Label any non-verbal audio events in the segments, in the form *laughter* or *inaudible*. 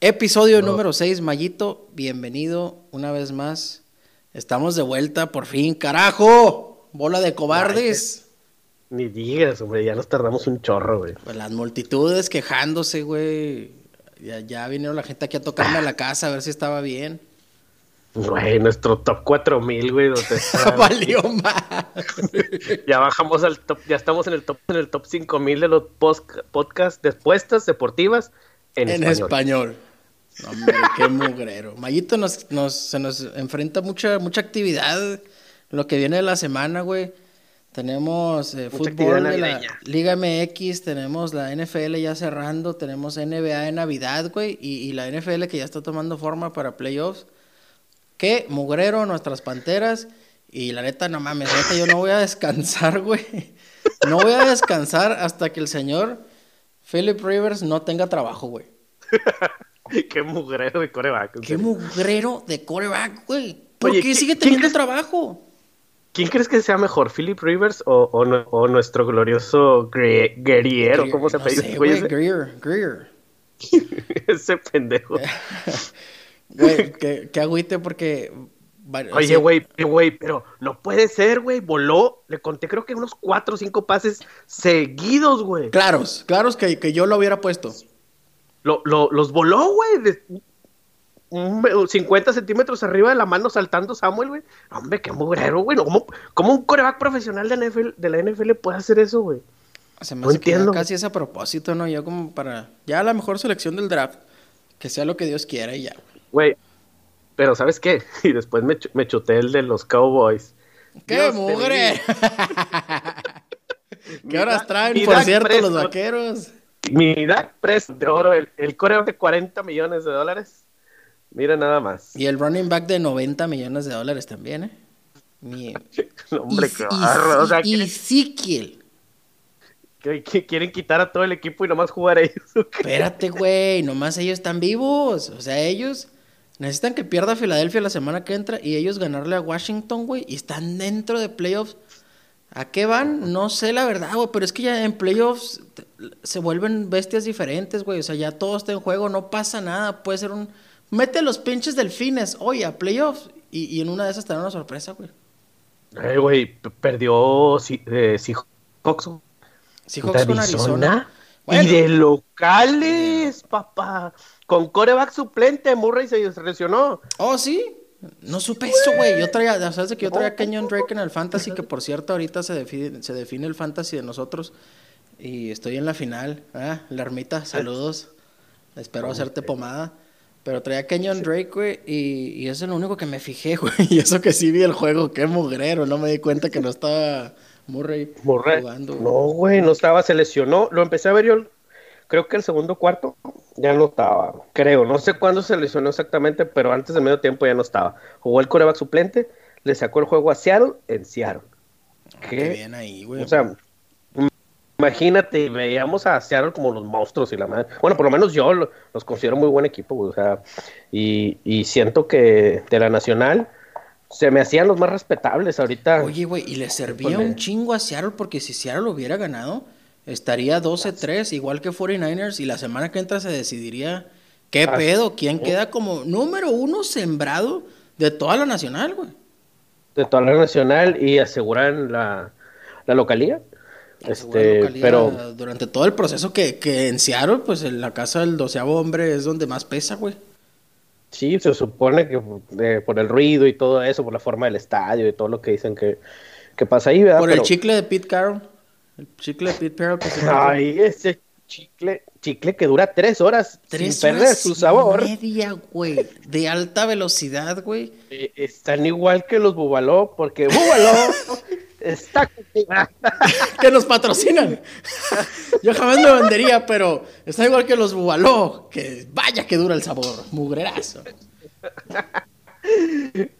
Episodio número 6, Mayito, bienvenido una vez más. Estamos de vuelta, por fin, carajo. Bola de cobardes. Ni digas, hombre, ya nos tardamos un chorro, güey. Pues las multitudes quejándose, güey. Ya, ya vinieron la gente aquí a tocarme a la casa a ver si estaba bien. Güey, nuestro top 4000, güey. *laughs* Valió más. ya bajamos al top, ya estamos en el top en el top 5000 de los podcasts de apuestas deportivas en, En español. Hombre, qué mugrero. Mayito nos, nos, se nos enfrenta mucha, mucha actividad lo que viene de la semana, güey. Tenemos eh, fútbol de la. Liga MX, tenemos la NFL ya cerrando, tenemos NBA de Navidad, güey, y, y la NFL que ya está tomando forma para playoffs. Qué mugrero nuestras panteras. Y la neta, no mames, neta, yo no voy a descansar, *laughs* güey. No voy a descansar hasta que el señor Philip Rivers no tenga trabajo, güey. *laughs* Qué mugrero de coreback. Qué mugrero de coreback, güey. ¿Por Oye, qué ¿qui- sigue teniendo trabajo? ¿Quién crees que sea mejor, Philip Rivers o, o nu- o nuestro glorioso Gre- Guerriero? Greer, ¿Cómo se no apellida Greer, Greer. *laughs* ese pendejo. Güey, *laughs* que, que agüite porque... Oye, güey, güey, pero no puede ser, güey. Voló, le conté creo que unos cuatro o cinco pases seguidos, güey. Claros, claros que, que yo lo hubiera puesto. Lo, lo- los voló, güey. de un me- 50 centímetros arriba de la mano saltando Samuel, güey. Hombre, qué mugrero, güey. ¿Cómo, cómo un coreback profesional de, NFL, de la NFL puede hacer eso, güey? Se me No hace que ya entiendo. casi es a propósito, ¿no? Yo como para... Ya la mejor selección del draft. Que sea lo que Dios quiera y ya. Güey, pero ¿sabes qué? *laughs* Y después me, ch- me chuté el de los Cowboys. ¡Qué Dios mugre! *laughs* ¿Qué horas Mi traen, Dak por cierto, los vaqueros? Mi Dak Prescott de oro, el, el coreback de 40 millones de dólares. Mira nada más. Y el running back de 90 millones de dólares también, ¿eh? Mi... *laughs* Hombre, qué barro. O sea, ¿quieren, Ezequiel. que- que quieren quitar a todo el equipo y nomás jugar ellos. ¿o qué? Espérate, güey, nomás ellos están vivos. O sea, ellos necesitan que pierda Filadelfia la semana que entra y ellos ganarle a Washington, güey, y están dentro de playoffs. ¿A qué van? No sé la verdad, güey, pero es que ya en playoffs se vuelven bestias diferentes, güey. O sea, ya todo está en juego, no pasa nada. Puede ser un... Mete los pinches delfines, oye, a playoffs. Y, y en una de esas te dan una sorpresa, güey. Eh, güey, perdió Si- eh, Seahawks Seahawks con Arizona. Bueno. Y de locales, papá. Con coreback suplente, Murray se lesionó. Oh, sí. No supe eso, güey. Yo traía, ¿sabes que yo traía a Kenyon Drake en el Fantasy? Que por cierto, ahorita se define, se define el Fantasy de nosotros. Y estoy en la final. Ah, la ermita, saludos. Espero hacerte pomada. Pero traía a Kenyon Drake, güey. Y, y eso es lo único que me fijé, *laughs* güey. Y eso que sí vi el juego. Qué mugrero. No me di cuenta que no estaba Murray, Murray. jugando. No, güey, no estaba, se lesionó. Lo empecé a ver yo, creo que el segundo cuarto ya no estaba. Creo, no sé cuándo se lesionó exactamente, pero antes del medio tiempo ya no estaba. Jugó el coreback suplente, le sacó el juego a Seattle en Seattle. Qué bien ahí, güey. O sea, im- imagínate, veíamos a Seattle como los monstruos y la madre. Bueno, por lo menos yo lo- los considero muy buen equipo, güey, o sea, y, y siento que de la nacional se me hacían los más respetables ahorita. Oye, güey, y le servía un chingo a Seattle porque si Seattle hubiera ganado, estaría 12-3, igual que 49ers, y la semana que entra se decidiría qué pedo, quién queda como número uno sembrado de toda la nacional, güey. de toda la nacional y aseguran la, la localía. Este, pero Durante todo el proceso que, que en Seattle, pues en la casa del doceavo hombre es donde más pesa, güey. sí, se supone que eh, por el ruido y todo eso, por la forma del estadio y todo lo que dicen que, que pasa ahí, ¿verdad? Por el chicle de Pete Carroll. El chicle de Pete Carroll que se Ay, ese chicle, chicle que dura tres horas Tres sin perder horas su y sabor. media, güey. De alta velocidad, güey. Eh, están igual que los Bubaló, porque Bubaló *laughs* está *laughs* que nos patrocinan. *laughs* Yo jamás me vendería, pero está igual que los Bubaló, que vaya que dura el sabor, mugrerazo.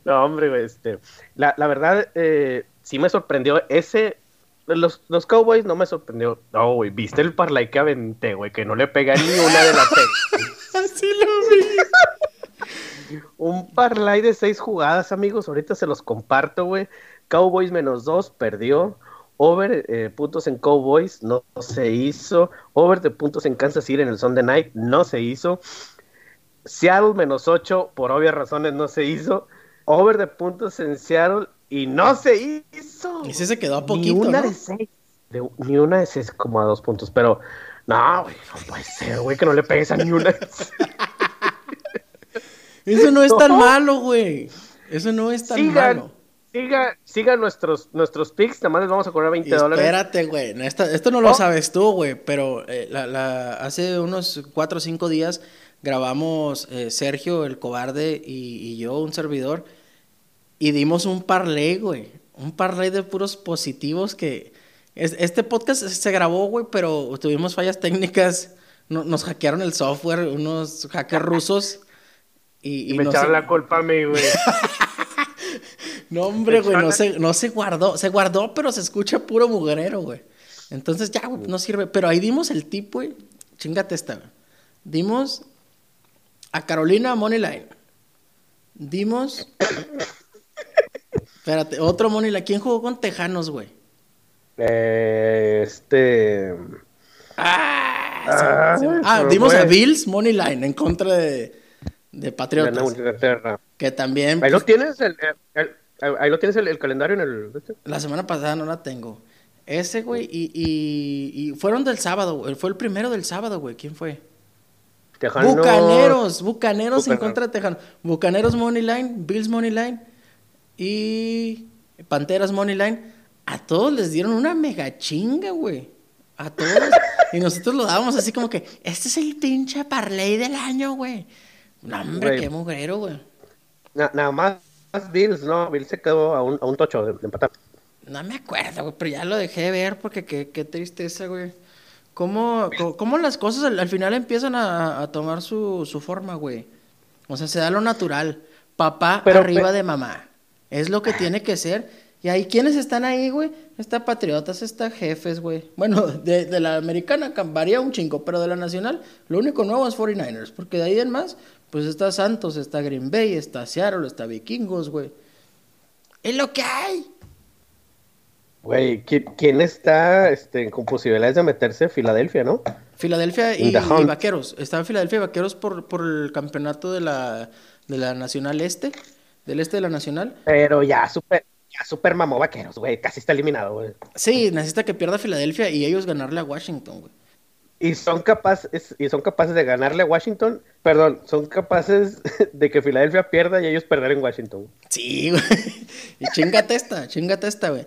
No, hombre, güey, este, la, la verdad, eh, sí me sorprendió ese, los, los Cowboys no me sorprendió, no, güey, viste el parlay que aventé, güey, que no le pega ni una de las seis. *laughs* Así lo vi. Un parlay de seis jugadas, amigos, ahorita se los comparto, güey, Cowboys menos 2, perdió. Over eh, puntos en Cowboys, no se hizo. Over de puntos en Kansas City en el Sunday Night, no se hizo. Seattle menos 8, por obvias razones no se hizo. Over de puntos en Seattle y no se hizo. Y se quedó a poquito, Ni una ¿no? de seis. De- ni una de seis como a dos puntos, pero no, güey, no puede ser, güey, que no le pegues a ni una. de seis. *laughs* Eso no es tan No. malo, güey. Eso no es tan sigan, malo. sigan, sigan nuestros, nuestros picks, nada más les vamos a cobrar 20 Y dólares. espérate, güey. esto no lo Oh. sabes tú, güey. Pero eh, la, la- hace unos cuatro o cinco días grabamos eh, Sergio, el cobarde, y, y yo, un servidor. Y dimos un parlay, güey. Un parlay de puros positivos que... es- este podcast se grabó, güey, pero tuvimos fallas técnicas. No- nos hackearon el software, unos hackers rusos. Y, Y me no echaron se- la culpa a mí, güey. *laughs* No, hombre, güey, no se, no se guardó. Se guardó, pero se escucha puro mugrero, güey. Entonces ya, güey, no sirve. Pero ahí dimos el tip, güey. Chingate esta, güey. Dimos a Carolina Moneyline. Dimos. Espérate, otro Moneyline. ¿Quién jugó con Tejanos, güey? Eh, este. Ah, Ah, ah, dimos a fue- Bills Moneyline en contra de, de de Patriotas. Inglaterra. Que también. Ahí lo pues, tienes, el, el- el- ahí lo tienes el, calendario en el. este. La semana pasada no la tengo. Ese, güey, y, y, y fueron del sábado, güey. Fue el primero del sábado, güey. ¿Quién fue? Tejanos- Bucaneros, Bucaneros en contra de Tejanos. Bucaneros Moneyline, Bills Moneyline y Panteras Moneyline. A todos les dieron una mega chinga, güey. A todos. *laughs* y nosotros lo dábamos así como que, este es el pinche parlay del año, güey. No, hombre, Güey. qué mugrero, güey. Na- nada más Bills, no, Bills se quedó a un, a un tocho de, de empatar. No me acuerdo, güey, pero ya lo dejé de ver porque qué, qué tristeza, güey. ¿Cómo, cómo, las cosas al, al final empiezan a, a tomar su, su forma, güey? O sea, se da lo natural. Papá Pero- arriba de mamá. Es lo que tiene que ser. Y ahí, ¿quiénes están ahí, güey? Está Patriotas, está Jefes, güey. Bueno, de, de la americana varía un chingo, pero de la nacional, lo único nuevo es 49ers. Porque de ahí en más, pues está Santos, está Green Bay, está Seattle, está Vikingos, güey. Es lo que hay. Güey, ¿qui- ¿quién está este, con posibilidades de meterse? Filadelfia, ¿no? Filadelfia y, Vaqueros. Estaba Filadelfia y Vaqueros por, por el campeonato de la, de la Nacional Este, del Este de la Nacional. Pero ya super, ya super mamó vaqueros, güey. Casi está eliminado, güey. Sí, necesita que pierda Filadelfia y ellos ganarle a Washington, güey. Y son capaces, y son capaces de ganarle a Washington, perdón, son capaces *laughs* de que Filadelfia pierda y ellos perder en Washington. Sí, güey. *laughs* Y chingate esta, chingate esta, güey.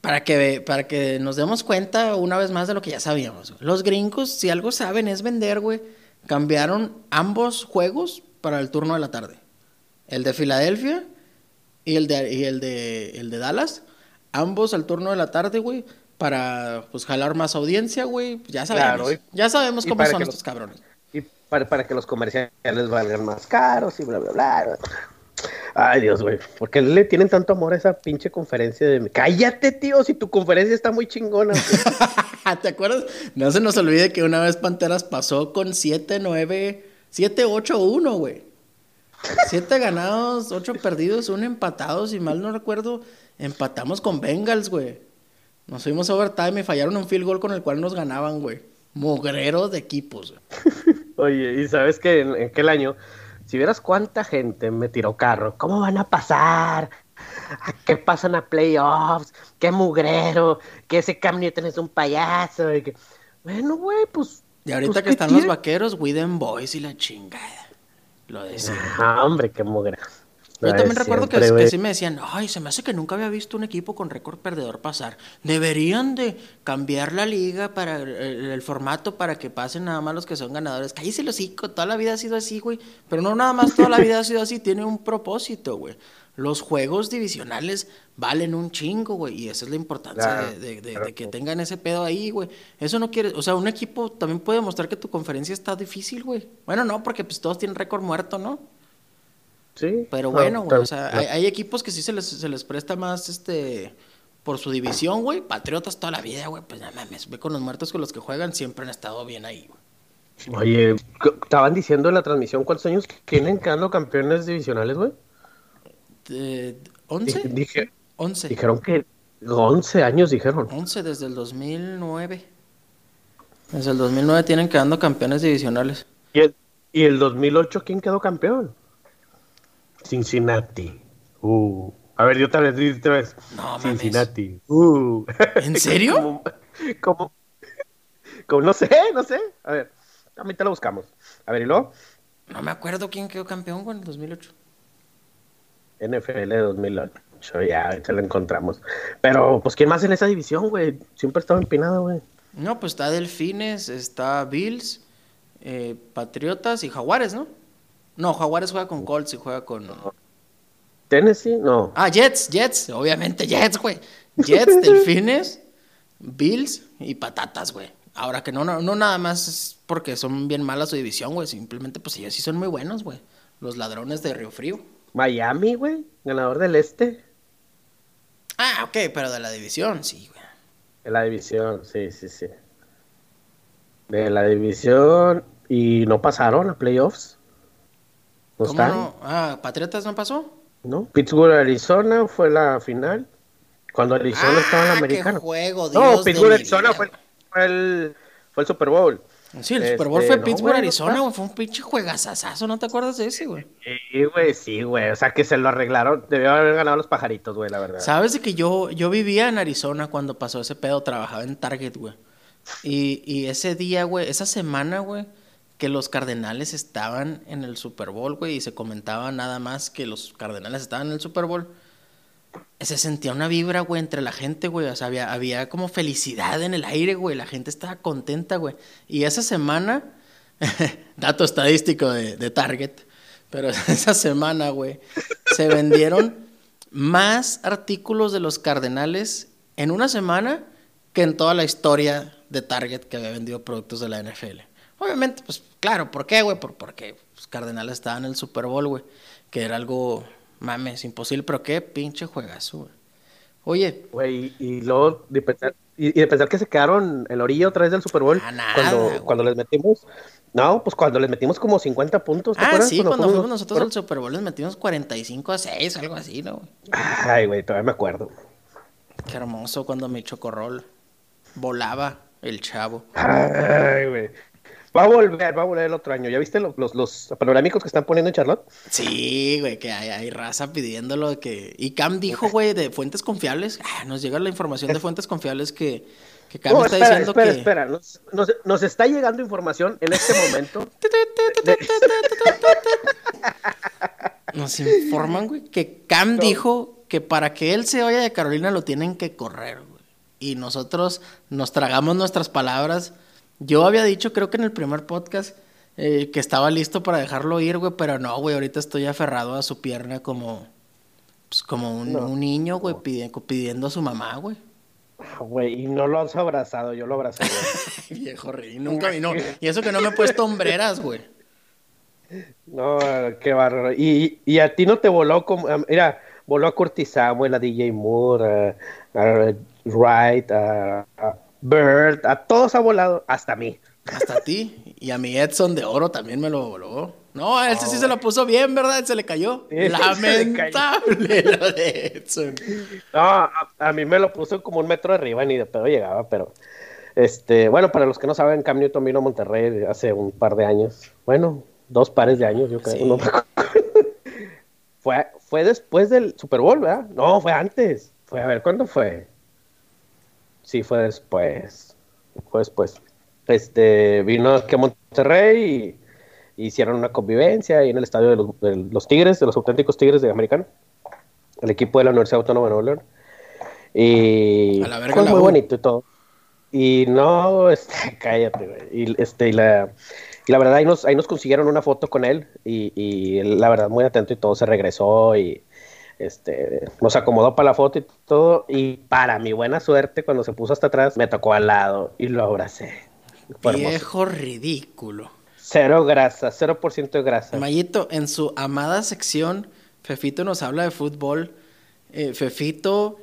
Para que, para que nos demos cuenta una vez más de lo que ya sabíamos. güey. Los gringos, si algo saben, es vender, güey. Cambiaron ambos juegos para el turno de la tarde. El de Filadelfia y el de, y el de, el de Dallas. Ambos al turno de la tarde, güey. Para pues jalar más audiencia, güey. Ya sabemos. Claro, y- ya sabemos cómo son estos los- cabrones. Y para, para que los comerciales valgan más caros y bla, bla, bla. Ay, Dios, güey. ¿Por qué le tienen tanto amor a esa pinche conferencia de... Cállate, tío, si tu conferencia está muy chingona. *laughs* ¿Te acuerdas? No se nos olvide que una vez Panteras pasó con 7, 9, 7, 8, 1, güey. 7 ganados, 8 perdidos, 1 empatado, si mal no recuerdo. Empatamos con Bengals, güey. Nos fuimos a overtime y fallaron un field goal con el cual nos ganaban, güey. Mogreros de equipos, güey. *laughs* Oye, y sabes que en, en aquel año, si vieras cuánta gente me tiró carro, ¿cómo van a pasar? ¿A qué pasan a playoffs? ¿Qué mugrero? ¿Que ese Cam Newton es un payaso? Y que... Bueno, güey, pues... Y ahorita pues, que ¿qué están los vaqueros, Widen Boys y la chingada. Lo decía. Ah, hombre, qué mugrero. Yo también recuerdo que, que sí me decían, ay, se me hace que nunca había visto un equipo con récord perdedor pasar. Deberían de cambiar la liga para el, el formato para que pasen nada más los que son ganadores. Cállese hocico, toda la vida ha sido así, güey. Pero no nada más toda la vida ha sido así, tiene un propósito, güey. Los juegos divisionales valen un chingo, güey. Y esa es la importancia Claro, de, de- de- claro. de que tengan ese pedo ahí, güey. Eso no quiere, o sea, un equipo también puede mostrar que tu conferencia está difícil, güey. Bueno, no, porque pues todos tienen récord muerto, ¿no? Sí. Pero no, bueno, güey, o sea, hay, hay equipos que sí se les, se les presta más, este, por su división, güey. Patriotas toda la vida, güey, pues no mames, ve con los muertos con los que juegan, siempre han estado bien ahí, güey. Oye, estaban diciendo en la transmisión cuántos años tienen quedando campeones divisionales, güey. Eh, Dije, ¿Once? dije, 11. Dijeron que 11 años dijeron. 11 desde el 2009. Desde el 2009 tienen quedando campeones divisionales. ¿Y el, y el 2008 quién quedó campeón? Cincinnati. Uh. A ver, yo otra vez, di otra vez. No. Cincinnati. Uh. ¿En serio? *laughs* como, como, como- no sé, no sé. A ver, ahorita lo buscamos. A ver, y luego, No me acuerdo quién quedó campeón güey, en el 2008. NFL 2008, ya, ahorita lo encontramos. Pero, pues, ¿quién más en esa división, güey? Siempre estaba empinado, güey. No, pues está Delfines, está Bills, eh, Patriotas y Jaguares, ¿no? No, Jaguares juega con Colts y juega con... Tennessee, no. Ah, Jets, Jets, obviamente Jets, güey. Jets, *laughs* Delfines, Bills y Patatas, güey. Ahora que no, no, no nada más es porque son bien malas su división, güey. Simplemente, pues ellos sí son muy buenos, güey. Los ladrones de Río Frío. Miami, güey, ganador del este. Ah, ok, pero de la división, sí, güey. De la división, sí, sí, sí. De la división y no pasaron a playoffs. ¿No ¿Cómo están? no? Ah, ¿Patriotas no pasó? ¿No? Pittsburgh, Arizona fue la final. Cuando Arizona estaba en la Ah, qué americana. juego, No, Dios Pittsburgh, Arizona fue, fue el, fue el Super Bowl. Sí, el Este, Super Bowl fue no, Pittsburgh, Arizona, güey. Fue un pinche juegazazazo, ¿no te acuerdas de ese, güey? Sí, güey, sí, güey. O sea, que se lo arreglaron. Debió haber ganado los pajaritos, güey, la verdad. Sabes de que yo, yo vivía en Arizona cuando pasó ese pedo, trabajaba en Target, güey. Y, y ese día, güey, esa semana, güey, que los Cardenales estaban en el Super Bowl, güey, y se comentaba nada más que los Cardenales estaban en el Super Bowl. Se sentía una vibra, güey, entre la gente, güey. O sea, había, había como felicidad en el aire, güey. La gente estaba contenta, güey. Y esa semana, *laughs* dato estadístico de, de Target, pero *laughs* esa semana, güey, se vendieron más artículos de los Cardenales en una semana que en toda la historia de Target que había vendido productos de la NFL. Obviamente, pues claro, ¿por qué, güey? Por, porque los Cardenales estaban en el Super Bowl, güey. Que era algo, mames, imposible, pero qué pinche juegazo, güey. Oye, Güey, y luego de pensar, y, y de pensar que se quedaron en la orilla otra vez del Super Bowl Ah, nada, cuando, cuando les metimos, no, pues cuando les metimos como 50 puntos, ¿te ah, acuerdas? sí, cuando fuimos nosotros al Super Bowl les metimos 45 a 6, algo así, ¿no? Ay, güey, todavía me acuerdo. Qué hermoso cuando mi chocorrol volaba el chavo. Ay, güey. Va a volver, va a volver el otro año. ¿Ya viste los, los, los panorámicos que están poniendo en Charlotte? Sí, güey, que hay, hay raza pidiéndolo que... Y Cam dijo, güey, de fuentes confiables. Ah, nos llega la información de fuentes confiables que, que Cam No, está espera, diciendo espera, que... espera. Nos, nos, nos está llegando información en este momento. Nos informan, güey, que Cam dijo que para que él se vaya de Carolina lo tienen que correr, güey. Y nosotros nos tragamos nuestras palabras. Yo había dicho, creo que en el primer podcast, eh, que estaba listo para dejarlo ir, güey, pero no, güey, ahorita estoy aferrado a su pierna como, pues, como un, No. un niño, güey, pidi- pidiendo a su mamá, güey. Ah, Güey, y no lo has abrazado, yo lo abracé. *laughs* Viejo rey, nunca vino. Y eso que no me he puesto hombreras, güey. No, qué bárbaro. Y, y a ti no te voló como. ah, Mira, voló a Curtis Samuel, a DJ Moore, a, a Wright, a, a Bird, a todos ha volado, hasta a mí. Hasta a ti. Y a mi Edson de oro también me lo voló. No, a ese sí se lo puso bien, ¿verdad? Se le cayó. Sí, Lamentable *laughs* lo de Edson. No, a, a mí me lo puso como un metro arriba, ni de pedo llegaba, pero. Este, bueno, para los que no saben, Cam Newton vino a Monterrey hace un par de años. Bueno, dos pares de años, yo creo. Sí. no me *laughs* fue, fue después del Super Bowl, ¿verdad? No, fue antes. Fue, a ver, ¿cuándo fue? Sí, fue después. Fue después. Este, vino aquí a Monterrey y, hicieron una convivencia ahí en el estadio de los, de los Tigres, de los auténticos Tigres de Americano. El equipo de la Universidad Autónoma de Nuevo León. Y A la verga fue la muy U. bonito y todo. Y no, este, *laughs* cállate, güey. Y, este, y, la, y la verdad, ahí nos, ahí nos consiguieron una foto con él. Y, y él, la verdad, muy atento y todo, se regresó y este, nos acomodó para la foto y todo. Y para mi buena suerte, cuando se puso hasta atrás, me tocó al lado y lo abracé. Fue hermoso. Viejo ridículo. Cero grasa, 0% de grasa. Mayito, en su amada sección, Fefito nos habla de fútbol. Eh, Fefito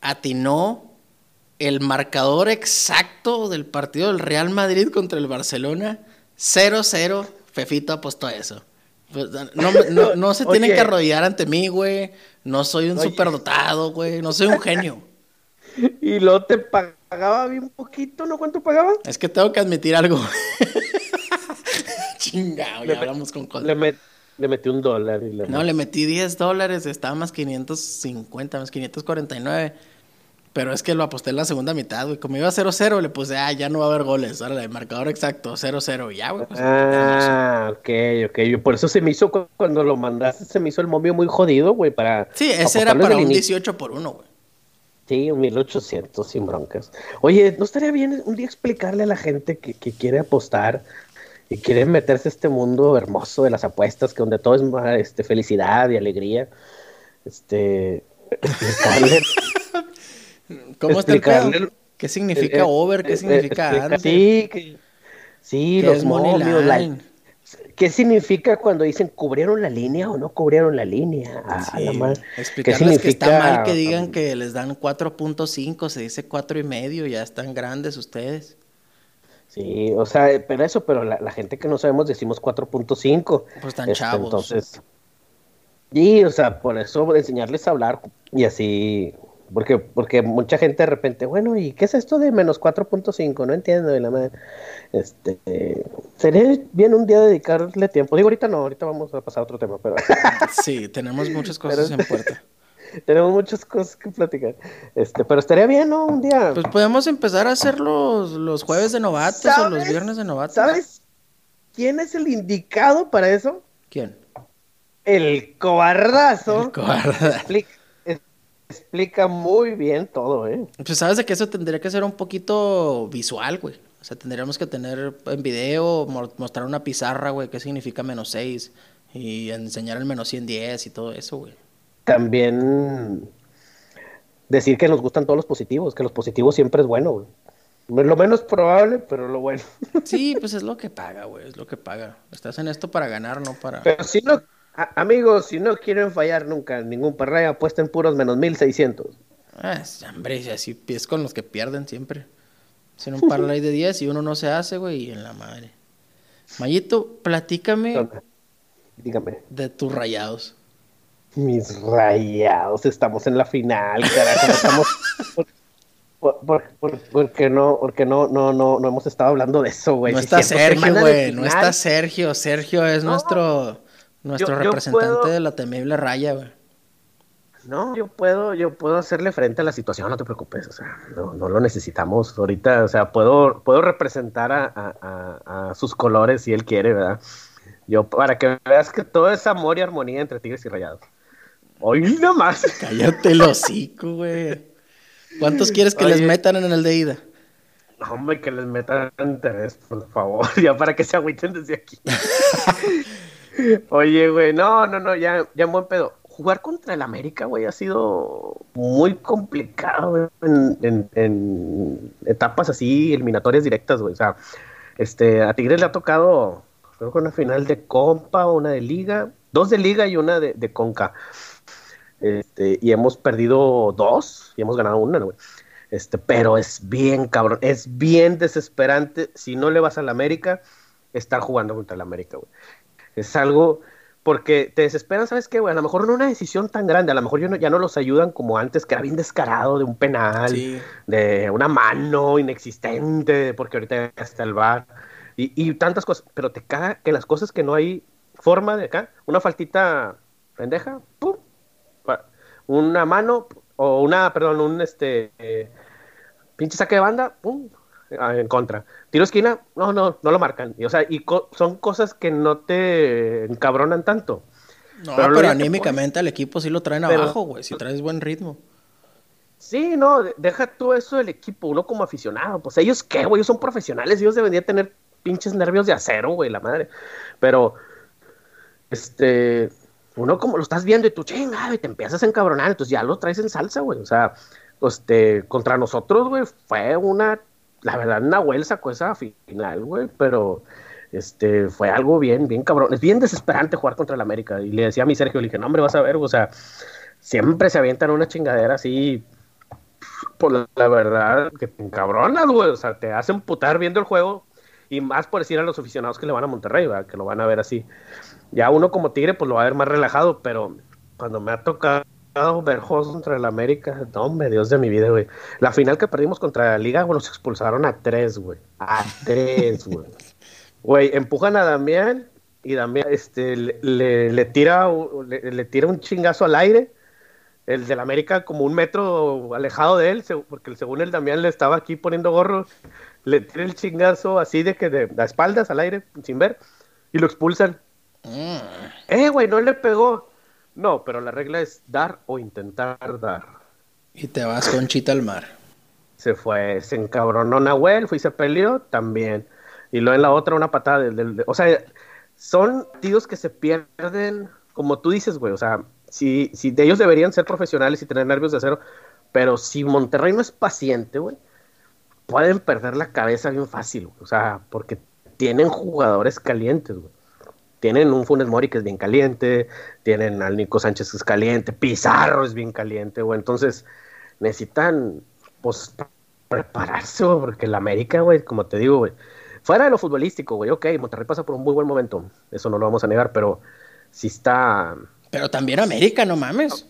atinó el marcador exacto del partido del Real Madrid contra el Barcelona. 0-0. Fefito apostó a eso. Pues, no, no, no, se *laughs* tienen que arrodillar ante mí, güey. No soy un superdotado, güey. No soy un genio. *laughs* y luego te pagaba bien poquito, ¿no? ¿Cuánto pagaba? Es que tengo que admitir algo. *laughs* Chingado, ya hablamos con Le, le, metí un dólar. Y no, le metí 10 dólares, estaba más 550, más 549. Pero es que lo aposté en la segunda mitad, güey. Como iba 0-0, le puse, ah, ya no va a haber goles. Ahora, el marcador exacto, 0-0. Ya, güey. Pues, ah, ok, ok. Por eso se me hizo, cuando lo mandaste, se me hizo el momio muy jodido, güey, para... Sí, ese era para un 18 por 1, güey. Sí, un 1800 sin broncas. Oye, ¿no estaría bien un día explicarle a la gente que, que quiere apostar y quiere meterse a este mundo hermoso de las apuestas, que donde todo es este, felicidad y alegría? Este... *laughs* *laughs* ¿Cómo está el ¿Qué significa eh, eh, over? ¿Qué eh, significa Sí, sí los momios. ¿Qué significa cuando dicen cubrieron la línea o no cubrieron la línea? Ah, ¿Qué significa? que está mal que digan que les dan 4.5, se dice cuatro y medio, ya están grandes ustedes. Sí, o sea, pero eso, pero la, gente que no sabemos decimos 4.5. Pues están este, chavos. Entonces, y, o sea, por eso enseñarles a hablar y así porque, porque mucha gente de repente, bueno, ¿y qué es esto de menos 4.5? No entiendo. de la madre. Este, sería bien un día dedicarle tiempo. Digo, ahorita no, ahorita vamos a pasar a otro tema, pero... *laughs* sí, tenemos muchas cosas en *laughs* puerta. tenemos muchas cosas que platicar. Este, pero estaría bien, ¿no? Un día. Pues podemos empezar a hacer los, los jueves de novatos o los viernes de novatos. ¿Sabes quién es el indicado para eso? ¿Quién? El cobardazo. El cobardazo explica muy bien todo, ¿eh? Pues sabes de que eso tendría que ser un poquito visual, güey. O sea, tendríamos que tener en video, mostrar una pizarra, güey, qué significa menos 6 y enseñar el menos 110 y todo eso, güey. También decir que nos gustan todos los positivos, que los positivos siempre es bueno, güey. Lo menos probable, pero lo bueno. Sí, pues es lo que paga, güey, es lo que paga. Estás en esto para ganar, no para... Pero si amigos, si no quieren fallar nunca ningún parlay, apuesten puros menos 1600. Ah, hombre, así es con los que pierden siempre. Hacen un parlay de 10 y uno no se hace, güey, y en la madre. Mayito, platícame. Dígame. De tus rayados. Mis rayados, estamos en la final, carajo. estamos. *laughs* porque no, porque no, no, no, no hemos estado hablando de eso, güey. No está Sergio, güey. No está Sergio. Sergio es nuestro nuestro representante de la temible raya, güey. No, yo puedo, yo puedo hacerle frente a la situación, no te preocupes, o sea, no, lo necesitamos ahorita, o sea, puedo, puedo representar a, sus colores si él quiere, ¿verdad? Yo, para que veas que todo es amor y armonía entre tigres y rayados. Hoy nada más. *laughs* Cállate el hocico, güey. ¿Cuántos quieres que les metan en el de ida? Hombre, que les metan tres, por favor, *laughs* ya para que se agüiten desde aquí. *laughs* Oye, güey, no, no, no, ya, ya buen pedo. Jugar contra el América, güey, ha sido muy complicado en, en, etapas así, eliminatorias directas, güey. O sea, este, a Tigres le ha tocado, creo que una final de compa, una de liga, dos de liga y una de, de conca. Este, y hemos perdido dos y hemos ganado una, güey. Este, pero es bien cabrón, es bien desesperante si no le vas al América estar jugando contra el América, güey. Es algo porque te desesperan, ¿sabes qué, güey? A lo mejor no una decisión tan grande, a lo mejor ya no, los ayudan como antes, que era bien descarado de un penal, de una mano inexistente, porque ahorita ya está el bar, y, tantas cosas, pero te caga que las cosas que no hay forma de acá, una faltita pendeja, pum, una mano, o una, perdón, un este, eh, pinche saque de banda, pum, en contra. Tiro esquina, no, no, no lo marcan. Y, o sea, y son cosas que no te encabronan tanto. No, pero, anímicamente al equipo sí lo traen abajo, güey, si traes buen ritmo. Sí, no, deja tú eso del equipo, uno como aficionado, pues ellos qué, güey, ellos son profesionales, ellos deberían tener pinches nervios de acero, güey, la madre. Pero, este, uno como lo estás viendo y tú, chinga, te empiezas a encabronar, entonces ya lo traes en salsa, güey, o sea, este, contra nosotros, güey, fue una la verdad, Nahuel sacó esa final, güey, pero este, fue algo bien, bien cabrón. Es bien desesperante jugar contra el América. Y le decía a mi Sergio, le dije, no, hombre, vas a ver, o sea, siempre se avientan una chingadera así, por la, verdad, que te encabronas, güey, o sea, te hacen putar viendo el juego. y más por decir a los aficionados que le van a Monterrey, que lo van a ver así. Ya uno como Tigre, pues lo va a ver más relajado, pero cuando me ha tocado ver juegos contra el América, no, hombre, Dios de mi vida, güey. La final que perdimos contra la Liga, güey, nos expulsaron a tres, güey. A tres, güey. Güey, empujan a Damián y Damián este, le, le, tira, le, tira un chingazo al aire. El del América como un metro alejado de él, porque según el Damián le estaba aquí poniendo gorro, le tira el chingazo así de que de, de espaldas al aire, sin ver, y lo expulsan. Mm. Eh, güey, no le pegó. No, pero la regla es dar o intentar dar. Y te vas con Chita al mar. Se fue, se encabronó Nahuel, fue y se peleó también. Y luego en la otra una patada del... o sea, son tíos que se pierden, como tú dices, güey. O sea, si, si de ellos deberían ser profesionales y tener nervios de acero, pero si Monterrey no es paciente, güey, pueden perder la cabeza bien fácil, güey. O sea, porque tienen jugadores calientes, güey tienen un Funes Mori que es bien caliente, tienen al Nico Sánchez que es caliente, Pizarro es bien caliente, güey. Entonces necesitan, pues, prepararse, güey, porque el América, güey, como te digo, güey, fuera de lo futbolístico, güey, ok, Monterrey pasa por un muy buen momento, eso no lo vamos a negar, pero sí está... Pero también América, no mames.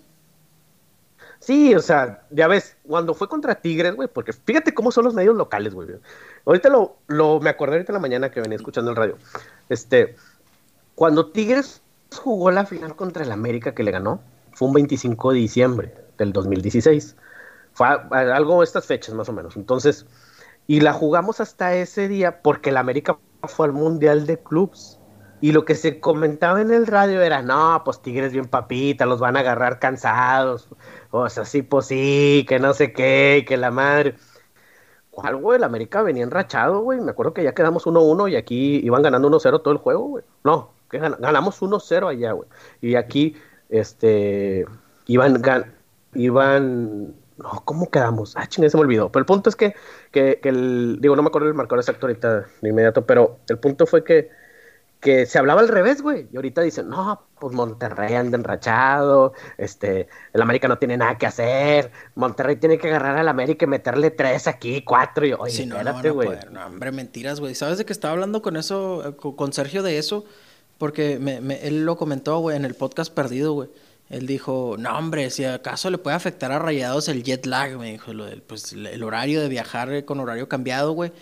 Sí, o sea, ya ves, cuando fue contra Tigres, güey, porque fíjate cómo son los medios locales, güey. Ahorita lo, lo, me acordé ahorita en la mañana que venía escuchando el radio. Este, cuando Tigres jugó la final contra el América que le ganó, fue un 25 de diciembre del 2016. Fue algo estas fechas más o menos. Entonces, y la jugamos hasta ese día porque el América fue al Mundial de Clubs. Y lo que se comentaba en el radio era, no, pues Tigres bien papita, los van a agarrar cansados. O sea, sí, pues sí, que no sé qué, que la madre. ¿Cuál, güey? El América venía enrachado, güey. Me acuerdo que ya quedamos 1-1 y aquí iban ganando 1-0 todo el juego, güey. No, ganamos 1-0 allá, güey. Y aquí, este, iban, iban, no, ¿cómo quedamos? Ah, chingada, se me olvidó. Pero el punto es que, que, el, digo, no me acuerdo el marcador exacto ahorita de inmediato, pero el punto fue que, que se hablaba al revés, güey. Y ahorita dicen, no, pues Monterrey anda enrachado, este, el América no tiene nada que hacer, Monterrey tiene que agarrar al América y meterle tres aquí, cuatro, y oye, no, espérate, güey. No, hombre, mentiras, güey. ¿Sabes de que estaba hablando con eso, con Sergio de eso? Porque me, me, él lo comentó, güey, en el podcast perdido, güey. Él dijo, no, hombre, si acaso le puede afectar a Rayados el jet lag, me dijo, lo del, pues el horario de viajar con horario cambiado, güey.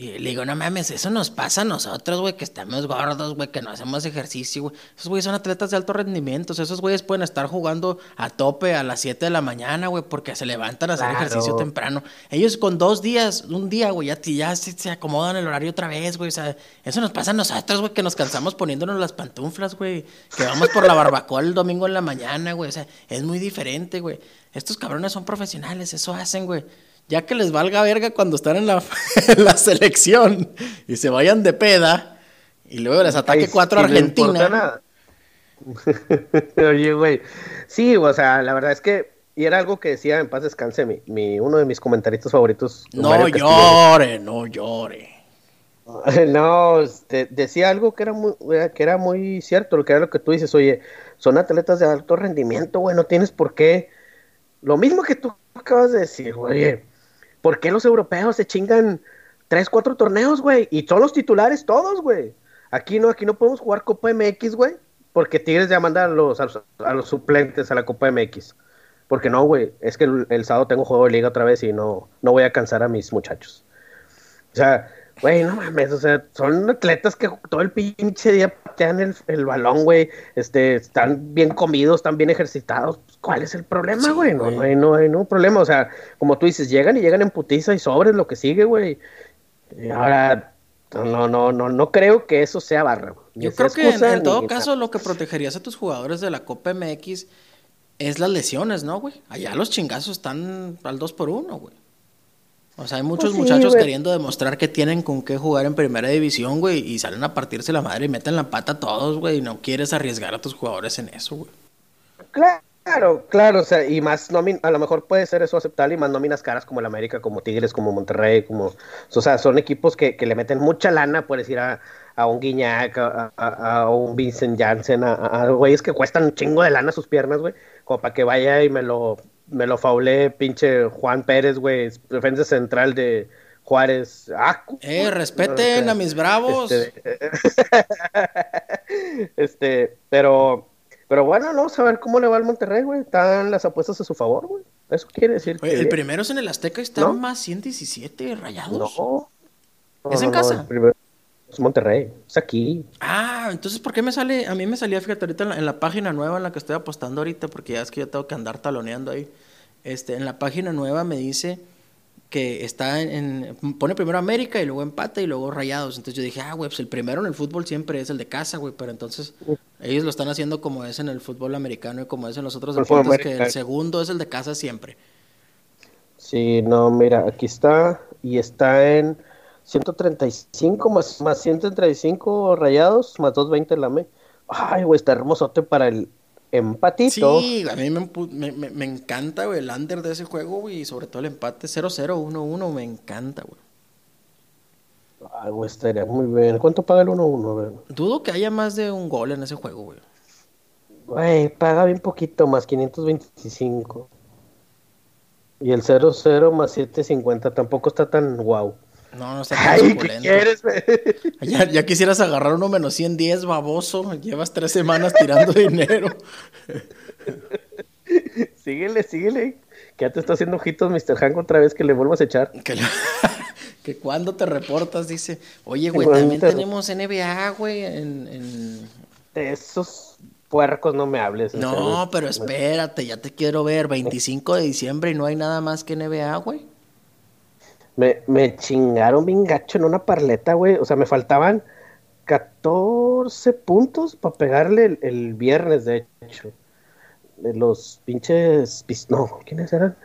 Y le digo, no mames, eso nos pasa a nosotros, güey, que estamos gordos, güey, que no hacemos ejercicio, güey. Esos güeyes son atletas de alto rendimiento. esos güeyes pueden estar jugando a tope a las 7 de la mañana, güey, porque se levantan a hacer ejercicio temprano. Ellos con dos días, un día, güey, ya, ya se, acomodan el horario otra vez, güey. O sea, eso nos pasa a nosotros, güey, que nos cansamos poniéndonos las pantuflas, güey. Que vamos por la barbacoa el domingo en la mañana, güey. O sea, es muy diferente, güey. Estos cabrones son profesionales, eso hacen, güey ya que les valga verga cuando están en la, *laughs* la selección y se vayan de peda y luego les ataque cuatro a Argentina. *laughs* Oye, güey. Sí, o sea, la verdad es que y era algo que decía en paz descanse mi, mi uno de mis comentaristas favoritos. No llore, no llore. *laughs* No, este, decía algo que era muy que era muy cierto, lo que era lo que tú dices, oye, son atletas de alto rendimiento, güey, no tienes por qué lo mismo que tú acabas de decir, güey. ¿Por qué los europeos se chingan tres, cuatro torneos, güey? Y son los titulares todos, güey. Aquí no, aquí no podemos jugar Copa MX, güey. Porque Tigres ya manda a los, a los, suplentes a la Copa MX. Porque no, güey, es que el, sábado tengo juego de liga otra vez y no, no voy a cansar a mis muchachos. O sea, güey, no mames, o sea, son atletas que todo el pinche día patean el, el balón, güey, este, están bien comidos, están bien ejercitados, ¿cuál es el problema, güey? no, no, hay, no hay no problema. O sea, como tú dices, llegan y llegan en putiza y sobres lo que sigue, güey. ahora, no, no, no, no creo que eso sea barra. Yo creo que en, todo caso lo que protegerías a tus jugadores de la Copa MX es las lesiones, ¿no, güey? Allá los chingazos están al 2 por 1 güey. O sea, hay muchos pues muchachos queriendo demostrar que tienen con qué jugar en primera división, güey, y salen a partirse la madre y meten la pata a todos, güey, y no quieres arriesgar a tus jugadores en eso, güey. Claro, Claro, o sea, y más a lo mejor puede ser eso aceptable y más nóminas caras como el América, como Tigres, como Monterrey, como, o sea, son equipos que, que le meten mucha lana, puedes ir a, a un Guiñac, a, a, un Vincent Janssen, a, güeyes que cuestan un chingo de lana sus piernas, güey, como para que vaya y me lo, me lo faule pinche Juan Pérez, güey, defensa central de Juárez. Ah, eh, respeten a mis bravos. Este, *laughs* este, pero, pero bueno, vamos a ver cómo le va al Monterrey, güey. Están las apuestas a su favor, güey. Eso quiere decir Oye, El primero es en el Azteca, está más 117 rayados. No. ¿Es en casa? es Monterrey, es aquí. Ah, entonces, ¿por qué me sale? A mí me salía, fíjate, ahorita en la, en la página nueva en la que estoy apostando ahorita, porque ya es que yo tengo que andar taloneando ahí. Este, en la página nueva me dice que está en, pone primero América y luego empate y luego Rayados. Entonces yo dije, ah, güey, pues el primero en el fútbol siempre es el de casa, güey, pero entonces ellos lo están haciendo como es en el fútbol americano y como es en los otros deportes, que el segundo es el de casa siempre. Sí, no, mira, aquí está y está en 135 más, más 135 Rayados más 220 la me. Ay, güey, está hermosote para el empatito. Sí, a mí me, me, me encanta, güey, el under de ese juego, güey, y sobre todo el empate 0-0, 1-1, me encanta, güey. Ay, güey, estaría muy bien. ¿Cuánto paga el 1-1, Dudo que haya más de un gol en ese juego, güey. Güey, paga bien poquito, más 525. Y el 0-0 más 750 tampoco está tan guau. No, no está tan Ay, ¿qué quieres, *laughs* ya, ya, quisieras agarrar uno menos 110, baboso. Llevas tres semanas tirando *laughs* dinero. síguele, síguele. Que ya te está haciendo ojitos Mr. Hank otra vez que le vuelvas a echar. Que, *laughs* que cuando te reportas, dice. Oye, güey, también tenemos NBA, güey, en, en... De esos puercos no me hables. No, pero espérate, ya te quiero ver. 25 de diciembre y no hay nada más que NBA, güey. Me, me chingaron bien gacho en una parleta, güey. O sea, me faltaban 14 puntos para pegarle el, viernes, de hecho. Los pinches. No, ¿quiénes eran?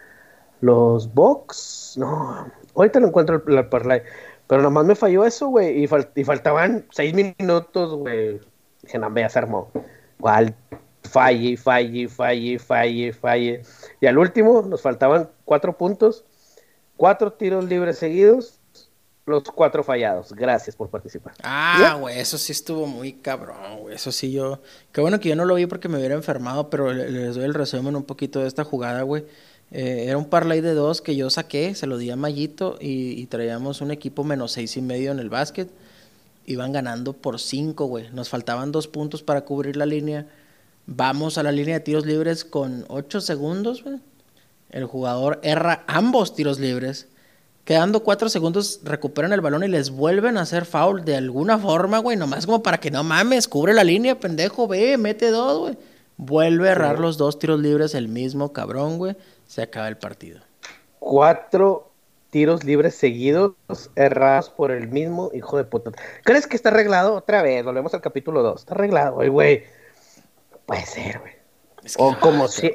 Los Box. No, ahorita lo encuentro el, parlay. Pero nomás me falló eso, güey. Y, faltaban 6 minutos, güey. Dije, no, se armó. Igual, falle, falle, falle, falle, falle. Y al último nos faltaban 4 puntos Cuatro tiros libres seguidos, los cuatro fallados. Gracias por participar. Ah, güey, eso sí estuvo muy cabrón, güey. Eso sí yo... Qué bueno que yo no lo vi porque me hubiera enfermado, pero les doy el resumen un poquito de esta jugada, güey. Eh, era un parlay de dos que yo saqué, se lo di a Mayito y, traíamos un equipo menos seis y medio en el básquet. Iban ganando por cinco, güey. Nos faltaban dos puntos para cubrir la línea. Vamos a la línea de tiros libres con ocho segundos, güey el jugador erra ambos tiros libres. Quedando cuatro segundos, recuperan el balón y les vuelven a hacer foul de alguna forma, güey. Nomás como para que no mames, cubre la línea, pendejo, ve, mete dos, güey. Vuelve a errar los dos tiros libres el mismo cabrón, güey. Se acaba el partido. Cuatro tiros libres seguidos, errados por el mismo hijo de puta. ¿Crees que está arreglado? Otra vez, volvemos al capítulo 2. Está arreglado, güey, güey. puede ser, güey. o como si...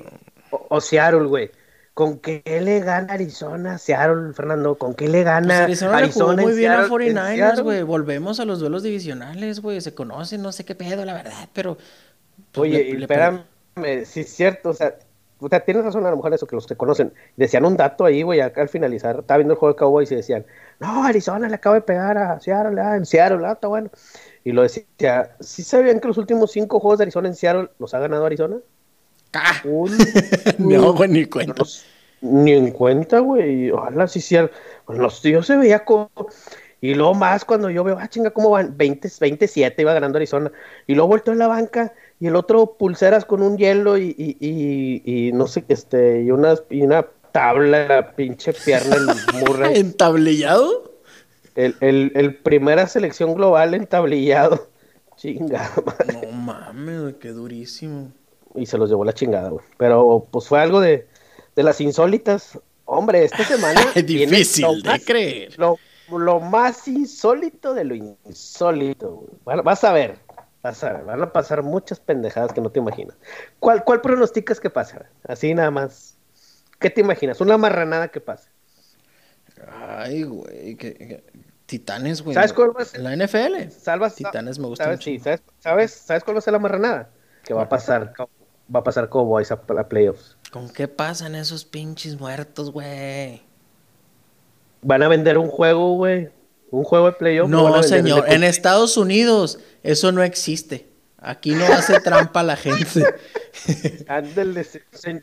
o Seattle, güey ¿Con qué le gana Arizona Seattle, Fernando? ¿Con qué le gana pues Arizona, muy bien a 49ers, güey. Volvemos a los duelos divisionales, güey. Se conocen, no sé qué pedo, la verdad, pero... Pues, Oye, espérame, sí es cierto, o sea, o sea, tienes razón a lo mejor eso que los que conocen. Decían un dato ahí, güey, acá al finalizar, estaba viendo el juego de Cowboys y decían, no, Arizona le acaba de pegar a Seattle, ah, en Seattle, ah, está bueno. Y lo decía, ¿sí sabían que los últimos cinco juegos de Arizona en Seattle los ha ganado Arizona? ¡Ah! *laughs* no, güey, ni cuenta. ni en cuenta, güey. Ojalá sí sea. Pues los tíos se veía como. Y luego más cuando yo veo, ah, chinga, ¿cómo van? 20, 27 iba ganando Arizona. Y luego vuelto en la banca y el otro pulseras con un hielo y, y, y, y no sé, este, y una, y una tabla, la pinche pierna el *laughs* ¿Entablillado? El, el, el primera selección global entablillado. *laughs* Chinga, madre. No mames, qué durísimo y se los llevó la chingada, güey. Pero pues fue algo de, de las insólitas. Hombre, esta semana. *laughs* Es difícil de creer. Lo, lo, más insólito de lo insólito, güey. vas a ver. Vas a ver, van a pasar muchas pendejadas que no te imaginas. ¿Cuál, cuál pronosticas que pasa? Así nada más. ¿Qué te imaginas? Una marranada que pase. Ay, güey. Que, Titanes, güey. ¿Sabes cuál va a ser? La NFL. Salvas, Titanes me gusta ¿sabes, mucho. Sí, ¿sabes, ¿sabes, ¿Sabes cuál va a ser la marranada? Que va a pasar va a pasar Cowboys a, a playoffs. ¿Con qué pasan esos pinches muertos, güey? Van a vender un juego, güey. Un juego de playoffs. No, señor. En Estados Unidos eso no existe. Aquí no hace trampa la gente. *laughs* Ándale,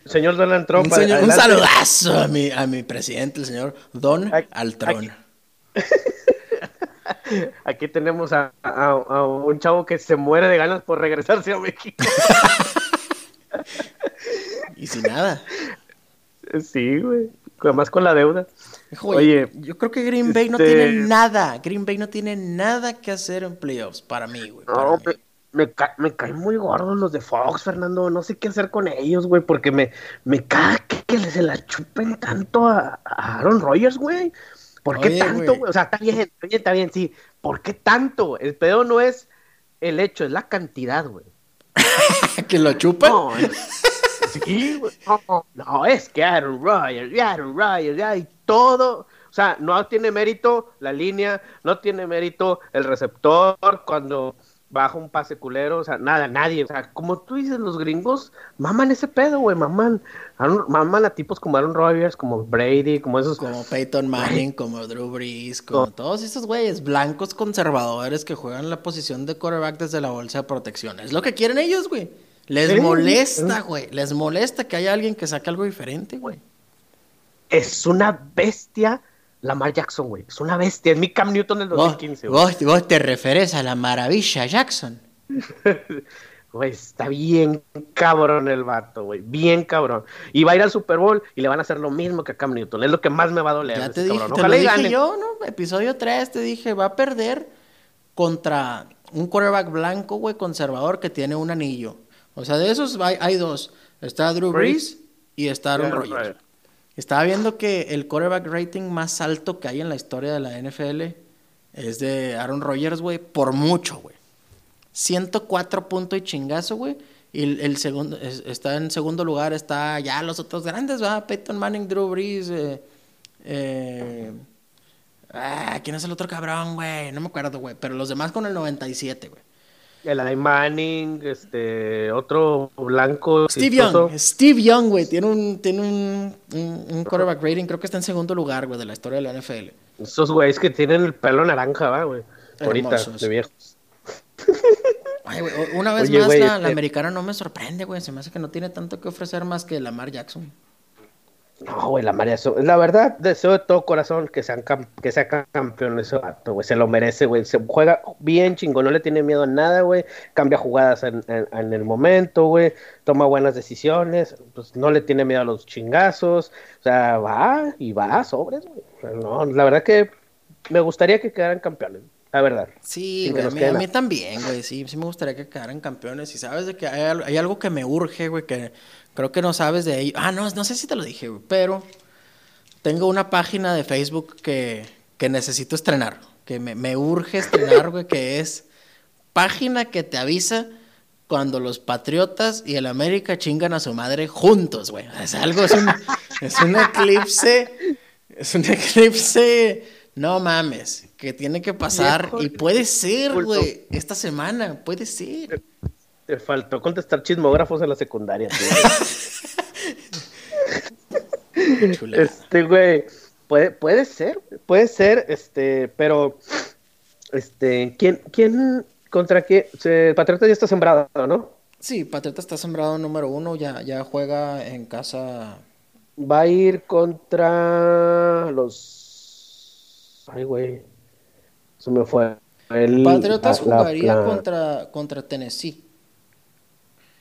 señor Donald Trump. Un, un, saludazo a mi, a mi presidente, el señor Don Altrón. *laughs* Aquí tenemos a, un chavo que se muere de ganas por regresarse a México. *laughs* *laughs* y sin nada. Sí, güey. Además con la deuda. Oye, yo creo que Green Bay no tiene este nada. Green Bay no tiene nada que hacer en playoffs para mí, güey. No, Me, caen muy gordos los de Fox, Fernando. No sé qué hacer con ellos, güey, porque me, me cae que, se la chupen tanto a, Aaron Rodgers, güey. ¿Por qué tanto, güey? O sea, está bien, está bien, sí. ¿Por qué tanto? El pedo no es el hecho, es la cantidad, güey. *laughs* *laughs* ¿Que lo chupan? No, sí. No, es que Aaron Rodgers, Aaron Rodgers, ya, y todo. O sea, no tiene mérito la línea, no tiene mérito el receptor cuando baja un pase culero, o sea, nada, nadie, o sea, como tú dices, los gringos maman ese pedo, güey, maman, maman a tipos como Aaron Rodgers, como Brady, como esos. Como Peyton Manning, como Drew Brees, como todos esos güeyes blancos conservadores que juegan la posición de quarterback desde la bolsa de protección. Es lo que quieren ellos, güey. Les molesta, güey, les molesta que haya alguien que saque algo diferente, güey. Es una bestia Lamar Jackson, güey. Es una bestia. Es mi Cam Newton del 2015, güey. Vos, te refieres a la maravilla Jackson. *laughs* Güey, está bien cabrón el vato, güey. Bien cabrón. Y va a ir al Super Bowl y le van a hacer lo mismo que a Cam Newton. Es lo que más me va a doler. Ya te dije, te lo dije yo, ¿no? Episodio 3 te dije, va a perder contra un quarterback blanco, güey, conservador que tiene un anillo. O sea, de esos hay, dos. Está Drew Brees y está Aaron Rodgers. Estaba viendo que el quarterback rating más alto que hay en la historia de la NFL es de Aaron Rodgers, güey, por mucho, güey. 104 puntos y chingazo, güey. Y el, segundo, está en segundo lugar, está ya los otros grandes, va, Peyton Manning, Drew Brees, eh, eh, ah, ¿quién es el otro cabrón, güey? No me acuerdo, güey, pero los demás con el 97, güey. El Manning, este, otro blanco. Steve Young, Steve Young, güey, tiene un, tiene un, un, quarterback rating, creo que está en segundo lugar, güey, de la historia de la NFL. Esos güeyes que tienen el pelo naranja, va, güey. Ahorita, de viejos. *laughs* Ay, güey, una vez más la, la, este americana no me sorprende, güey. Se me hace que no tiene tanto que ofrecer más que Lamar Jackson. No, güey, la María, la verdad, deseo de todo corazón que, sean que sea campeón ese vato, güey, se lo merece, güey, se juega bien chingón, no le tiene miedo a nada, güey, cambia jugadas en, el momento, güey, toma buenas decisiones, pues no le tiene miedo a los chingazos, o sea, va y va sobres, güey. No, la verdad que me gustaría que quedaran campeones, la verdad. Sí, güey, a, mí, también, güey, sí, sí me gustaría que quedaran campeones, y sabes de que hay, hay algo que me urge, güey, que Creo que no sabes de ello. Ah, no, no sé si te lo dije, pero tengo una página de Facebook que, que necesito estrenar, que me, me urge estrenar, güey, que es página que te avisa cuando los Patriotas y el América chingan a su madre juntos, güey. Es algo, es un, es un eclipse, es un eclipse, no mames, que tiene que pasar y puede ser, güey, esta semana, puede ser. Te faltó contestar chismógrafos en la secundaria. *laughs* este, güey, puede, puede ser, puede ser, este, pero, este, ¿quién, quién, contra qué? Patriota ya está sembrado, ¿no? Sí, Patriota está sembrado número uno, ya, ya juega en casa. Va a ir contra los... Ay, güey. Se me fue. El, Patriotas jugaría contra, contra Tennessee.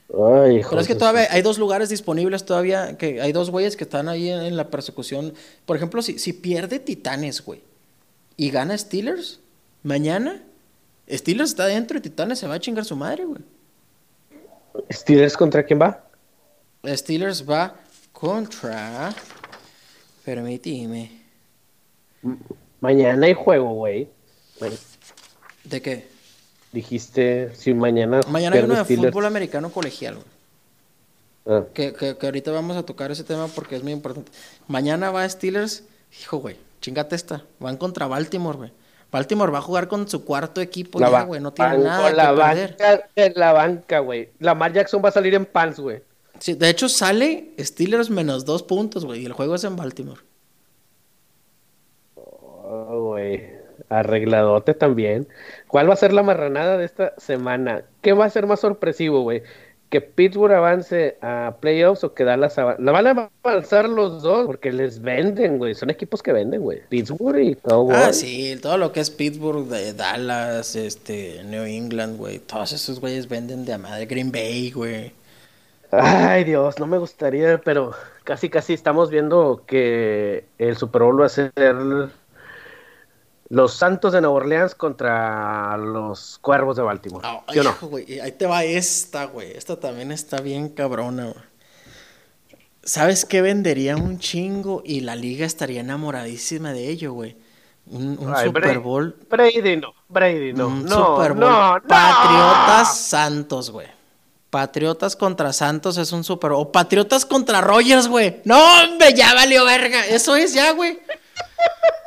Pero es que todavía hay dos lugares disponibles todavía, que hay dos güeyes que están ahí en, la persecución. Por ejemplo, si, si pierde Titanes, güey, y gana Steelers, mañana, Steelers está dentro y Titanes se va a chingar su madre, güey. ¿Steelers contra quién va? Steelers va contra... Permíteme. Mañana hay juego, güey. ¿De qué? Dijiste, si mañana. Mañana hay uno de fútbol americano colegial, ah. Que, que, que, ahorita vamos a tocar ese tema porque es muy importante. Mañana va Steelers, hijo, güey, chingate esta. Van contra Baltimore, güey. Baltimore va a jugar con su cuarto equipo ya, güey. No tiene nada la que banca, perder. la banca, güey. Lamar Jackson va a salir en pants, güey. Sí, de hecho sale Steelers menos dos puntos, güey. Y el juego es en Baltimore. Oh, güey. Arregladote también. ¿Cuál va a ser la marranada de esta semana? ¿Qué va a ser más sorpresivo, güey? que Pittsburgh avance a playoffs o que Dallas avance. No van a avanzar los dos porque les venden, güey. Son equipos que venden, güey. Pittsburgh y Cowboys. Ah, sí, todo lo que es Pittsburgh, de Dallas, este, New England, güey. Todos esos güeyes venden de a madre. Green Bay, güey. Ay, Dios, no me gustaría, pero casi, casi estamos viendo que el Super Bowl va a ser los Santos de Nueva Orleans contra los Cuervos de Baltimore. Ah, ¿Sí o no? hijo, güey, Ahí te va esta, güey. Esta también está bien cabrona, güey. ¿Sabes qué vendería un chingo? Y la liga estaría enamoradísima de ello, güey. Un, un Ay, Super Brady- Bowl. Brady no, Brady no. un no, Super Bowl. no, no. Patriotas Santos, güey. Patriotas contra Santos es un Super Bowl. O Patriotas contra Rogers, güey. No, hombre, ya valió verga. Eso es ya, güey.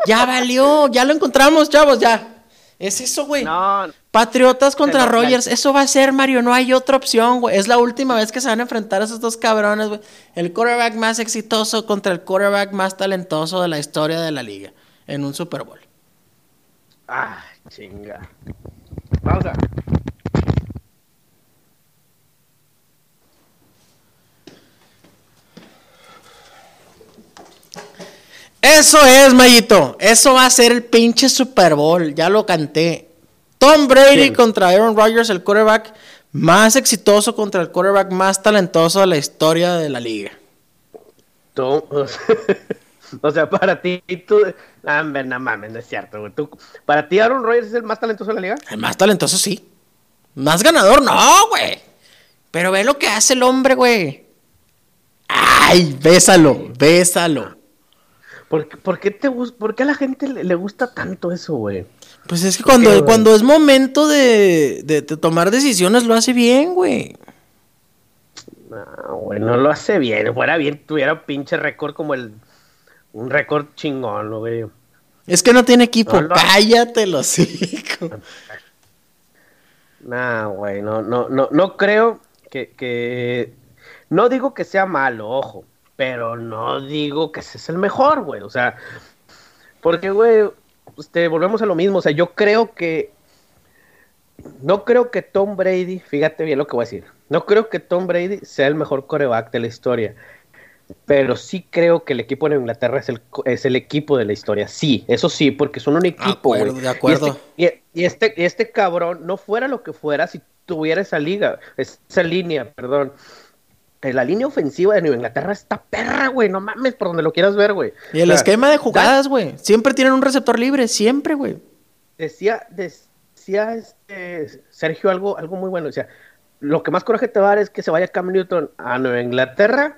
Ya valió. Ya lo encontramos, chavos, ya. Es eso, güey. No, Patriotas contra no, Rogers, eso va a ser, Mario, no hay otra opción, güey. Es la última vez que se van a enfrentar a esos dos cabrones, güey. El quarterback más exitoso contra el quarterback más talentoso de la historia de la liga en un Super Bowl. Ah, chinga. Pausa. Eso es, Mayito. Eso va a ser el pinche Super Bowl. Ya lo canté. Tom Brady contra Aaron Rodgers, el quarterback más exitoso contra el quarterback más talentoso de la historia de la liga. Tú, *laughs* o sea, para ti, tú. Ah, no mames, no es cierto, güey. Tú- Para ti, Aaron Rodgers es el más talentoso de la liga. El más talentoso, sí. Más ganador, no, güey. Pero ve lo que hace el hombre, güey. Ay, bésalo, bésalo. ¿Por, qué- por qué te por qué a la gente le, le gusta tanto eso, güey? Pues es que ¿Por qué, cuando, cuando es momento de, de- de tomar decisiones lo hace bien, güey. No, güey, no lo hace bien. Fuera bien, tuviera un pinche récord como el. Un récord chingón, güey. Es que no tiene equipo. No. Cállate, los *laughs* hocico. No, güey, no, no, no, no creo que, que. No digo que sea malo, ojo. Pero no digo que ese es el mejor, güey. O sea. Porque, güey, este, volvemos a lo mismo. O sea, yo creo que. No creo que Tom Brady, fíjate bien lo que voy a decir. No creo que Tom Brady sea el mejor coreback de la historia. Pero sí creo que el equipo de Inglaterra es el, es el equipo de la historia. Sí, eso sí, porque son un equipo, güey. de acuerdo. Y este, y, y este, y este cabrón no fuera lo que fuera si tuviera esa liga, esa línea, perdón. La línea ofensiva de Nueva Inglaterra está perra, güey. No mames, por donde lo quieras ver, güey. Y el O sea, esquema de jugadas, güey. Siempre tienen un receptor libre, siempre, güey. decía, decía este Sergio algo, algo muy bueno. Decía, lo que más coraje te va a dar es que se vaya Cam Newton a Nueva Inglaterra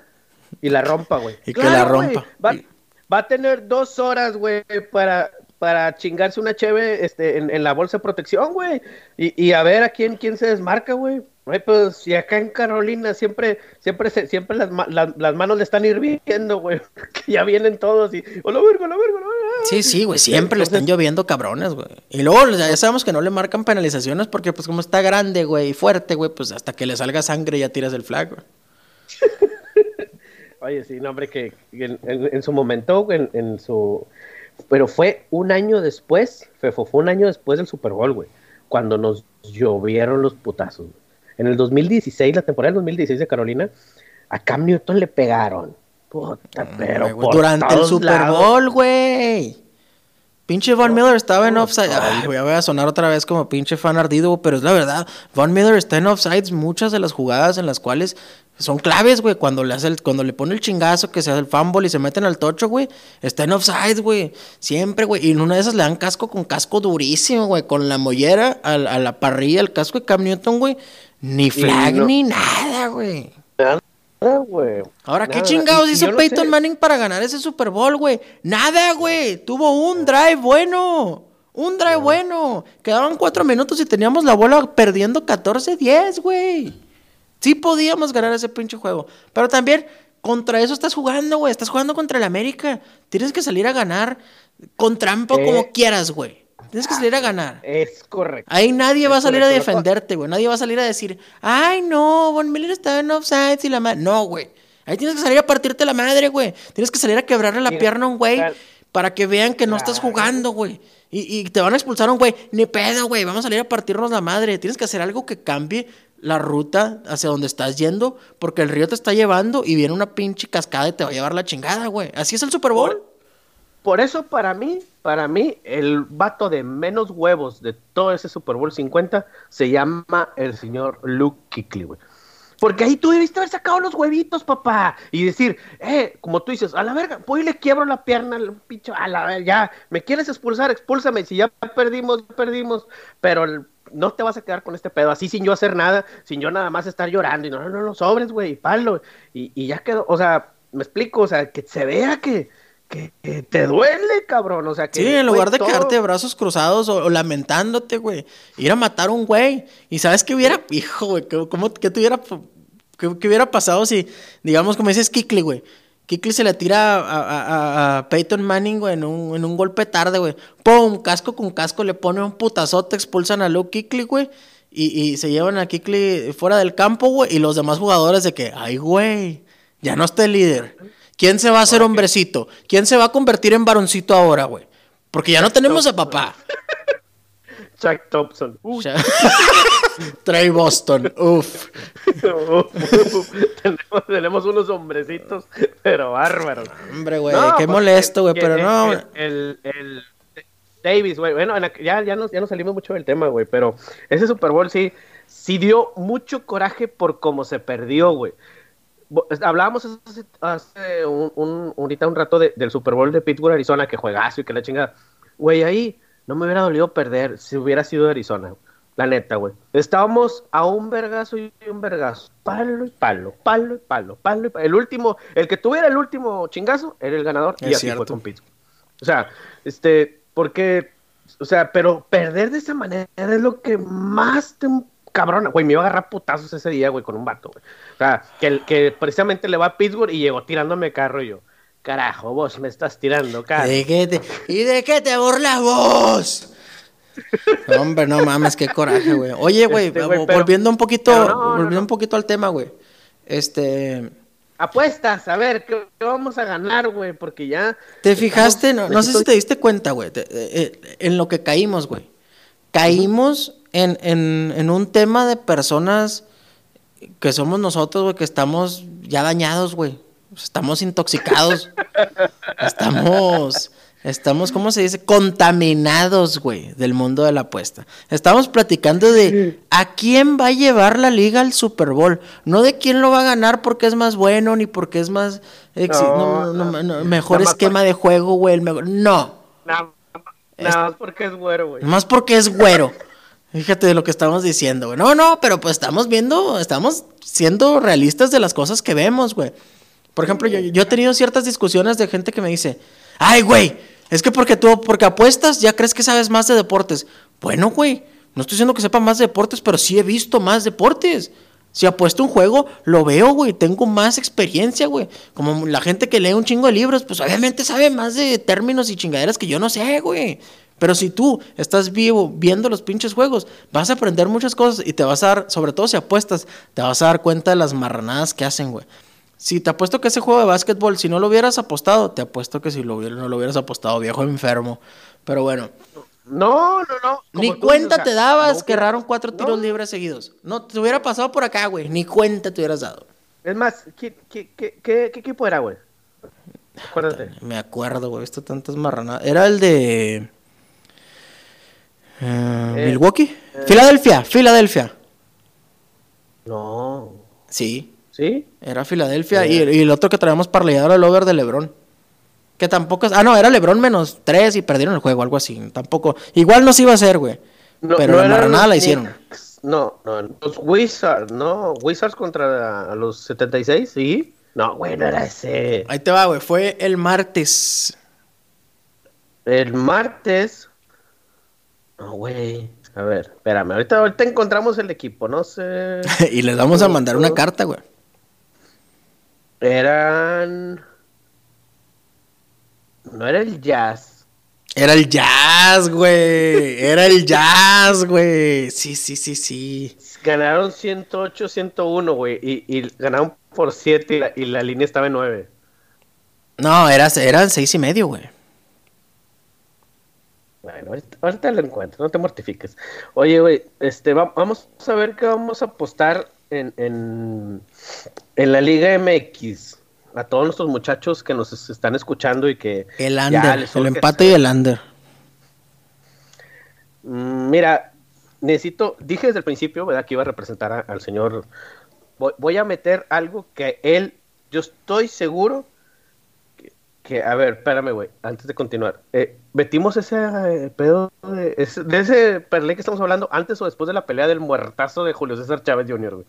y la rompa, güey. Y que la rompa. Va, Y- va a tener dos horas, güey, para, para chingarse una cheve este, en, en la bolsa de protección, güey. Y, y a ver a quién, quién se desmarca, güey. Güey, pues, y acá en Carolina siempre, siempre, se- siempre las, ma- las, las manos le están hirviendo, güey. *laughs* Que ya vienen todos y, hola, verga, la verga, la verga. Sí, sí, güey. *laughs* Siempre le están Entonces- lloviendo cabrones, güey. Y luego ya sabemos que no le marcan penalizaciones porque, pues, como está grande, güey, y fuerte, güey, pues hasta que le salga sangre ya tiras el flag, güey. *laughs* Oye, sí, no, hombre, que en, en- en su momento, en, en su... Pero fue un año después, Fefo, fue un año después del Super Bowl, güey, cuando nos llovieron los putazos. güey. En el 2016, la temporada del 2016 de Carolina, a Cam Newton le pegaron. Puta, pero Güey, por Durante el Super lados. Bowl, güey. Pinche Von Miller estaba en offside. Ay, voy a sonar otra vez como pinche fan ardido, pero es la verdad. Von Miller está en offsides muchas de las jugadas en las cuales son claves, güey. Cuando le hace el- cuando le pone el chingazo, que se hace el fumble y se meten al tocho, güey. Está en offsides, güey. Siempre, güey. Y en una de esas le dan casco con casco durísimo, güey. Con la mollera a, a la parrilla, el casco de Cam Newton, güey. Ni flag no- ni nada, güey. Nada, güey. Ahora, ¿qué chingados Y- hizo no Peyton sé. Manning para ganar ese Super Bowl, güey? Nada, güey. Tuvo un drive bueno. Un drive bueno. Quedaban cuatro minutos y teníamos la bola perdiendo 14-10, güey. Sí podíamos ganar ese pinche juego. Pero también, contra eso estás jugando, güey. Estás jugando contra el América. Tienes que salir a ganar con trampa Eh. como quieras, güey. Tienes que salir a ganar. Es correcto. Ahí nadie va a salir a correcto, defenderte, güey. Nadie va a salir a decir, ay, no, Von Miller estaba en offside y la madre. No, güey. Ahí tienes que salir a partirte la madre, güey. Tienes que salir a quebrarle la Mira, pierna a un güey para que vean que no estás jugando, güey. Y, y te van a expulsar a un güey. Ni pedo, güey. Vamos a salir a partirnos la madre. Tienes que hacer algo que cambie la ruta hacia donde estás yendo, porque el río te está llevando y viene una pinche cascada y te va a llevar la chingada, güey. Así es el Super Bowl. Por eso para mí, para mí, el vato de menos huevos de todo ese Super Bowl 50 se llama el señor Luke Kuechly, güey. Porque ahí tú debiste haber sacado los huevitos, papá. Y decir, eh, como tú dices, a la verga, voy y le quiebro la pierna al pincho, a la verga, ya, me quieres expulsar, expúlsame. Si ya perdimos, perdimos. Pero no te vas a quedar con este pedo así sin yo hacer nada, sin yo nada más estar llorando. Y no, no, no, no sobres, güey, palo. Y, y ya quedó, o sea, me explico, o sea, que se vea que que, te duele, cabrón. O sea, que. Sí, en lugar de quedarte de brazos cruzados o, lamentándote, güey. Ir a matar a un güey. Y sabes qué hubiera. Hijo, güey. ¿Cómo que tuviera. ¿Qué, hubiera pasado si, digamos, como dices Kikli, güey? Kikli se le tira a, Peyton Manning, güey, en un, en un golpe tarde, güey. ¡Pum! Casco con casco, le pone un putazote, expulsan a Luke Kikli, güey. Y, y, se llevan a Kikli fuera del campo, güey. Y los demás jugadores de que, ay, güey, ya no está el líder. ¿Quién se va a hacer hombrecito? ¿Quién se va a convertir en varoncito ahora, güey? Porque ya no tenemos a papá. *laughs* Chuck Thompson. *laughs* Trey Boston. Uf. *laughs* tenemos, unos hombrecitos, pero bárbaros. Hombre, güey, qué molesto, güey, pero no. El, el, Davis, güey, bueno, ya, ya, nos, ya nos salimos mucho del tema, güey, pero ese Super Bowl sí, sí dio mucho coraje por cómo se perdió, güey hablábamos hace, un, un, ahorita un rato del Super Bowl de Pittsburgh, Arizona, que juegazo y que la chingada. Güey, ahí no me hubiera dolido perder si hubiera sido de Arizona. La neta, güey. Estábamos a un vergazo y un vergazo. Palo y palo, palo y palo, palo y palo. El último, el que tuviera el último chingazo era el ganador y así fue con Pittsburgh. O sea, este, porque, o sea, pero perder de esa manera es lo que más te cabrón, güey, me iba a agarrar putazos ese día, güey, con un vato, güey. O sea, que, que precisamente le va a Pittsburgh y llegó tirándome carro y yo. Carajo, vos me estás tirando, cara. ¿De qué te... ¿Y de qué te burlas vos? hombre, no mames, qué coraje, güey. Oye, güey, este, volviendo un poquito, volviendo un poquito al tema, güey. Este. Apuestas, a ver, ¿qué, vamos a ganar, güey? Porque ya. ¿Te fijaste? No, no sé si te diste cuenta, güey, eh, en lo que caímos, güey. Caímos en, en, en un tema de personas que somos nosotros, güey, que estamos ya dañados, güey. Estamos intoxicados. *laughs* estamos, estamos, ¿cómo se dice? Contaminados, güey, del mundo de la apuesta. Estamos platicando de a quién va a llevar la liga al Super Bowl. No de quién lo va a ganar porque es más bueno, ni porque es más... mejor esquema de juego, güey. No. Nada más porque es güero, güey. Más porque es güero. Fíjate de lo que estamos diciendo, güey. No, no, pero pues estamos viendo, estamos siendo realistas de las cosas que vemos, güey. Por ejemplo, yo, he tenido ciertas discusiones de gente que me dice, ay, güey, es que porque tú, porque apuestas, ya crees que sabes más de deportes. Bueno, güey, no estoy diciendo que sepa más de deportes, pero sí he visto más deportes. Si apuesto un juego, lo veo, güey, tengo más experiencia, güey. Como la gente que lee un chingo de libros, pues obviamente sabe más de términos y chingaderas que yo no sé, güey. Pero si tú estás vivo viendo los pinches juegos, vas a aprender muchas cosas y te vas a dar, sobre todo si apuestas, te vas a dar cuenta de las marranadas que hacen, güey. Si te apuesto que ese juego de básquetbol, si no lo hubieras apostado, te apuesto que si lo no lo hubieras apostado, viejo enfermo. Pero bueno. No, no, no. Ni cuenta te dabas que erraron cuatro tiros libres seguidos. No, te hubiera pasado por acá, güey. Ni cuenta te hubieras dado. Es más, ¿qué, qué, qué, qué equipo era, güey? Acuérdate. Me acuerdo, güey. He tantas marranadas. Era el de. Eh, eh, Milwaukee. Eh. Filadelfia, Filadelfia. No. Sí. ¿Sí? Era Filadelfia. Y, el otro que traíamos parleado era el over de Lebron. Que tampoco es. Ah, no, era Lebron menos tres y perdieron el juego, algo así. Tampoco. Igual no se iba a hacer, güey. pero la nada la hicieron. No, no, los Wizards, no. Wizards contra los 76, sí. No, güey, no era ese. Ahí te va, güey. Fue el martes. El martes no, güey. A ver, espérame. Ahorita, ahorita encontramos el equipo, no sé. *laughs* y les vamos a mandar una carta, güey. Eran. No era el jazz. Era el jazz, güey. Era el jazz, güey. Sí, sí, sí, sí. Ganaron 108, 101, güey. Y, y ganaron por 7 y la, línea estaba en 9. No, era, eran 6 y medio, güey. Bueno, ahorita, lo encuentro, no te mortifiques. Oye, güey, este, vamos a ver qué vamos a apostar en, en, en la Liga MX. A todos nuestros muchachos que nos están escuchando y que... El under, el empate y el under. Mm, mira, necesito, dije desde el principio, ¿verdad? Que iba a representar al señor. Voy, a meter algo que él, yo estoy seguro que, a ver, espérame, güey, antes de continuar. Eh, ¿Metimos ese eh, pedo de ese, de ese perlé que estamos hablando antes o después de la pelea del muertazo de Julio César Chávez Jr., güey?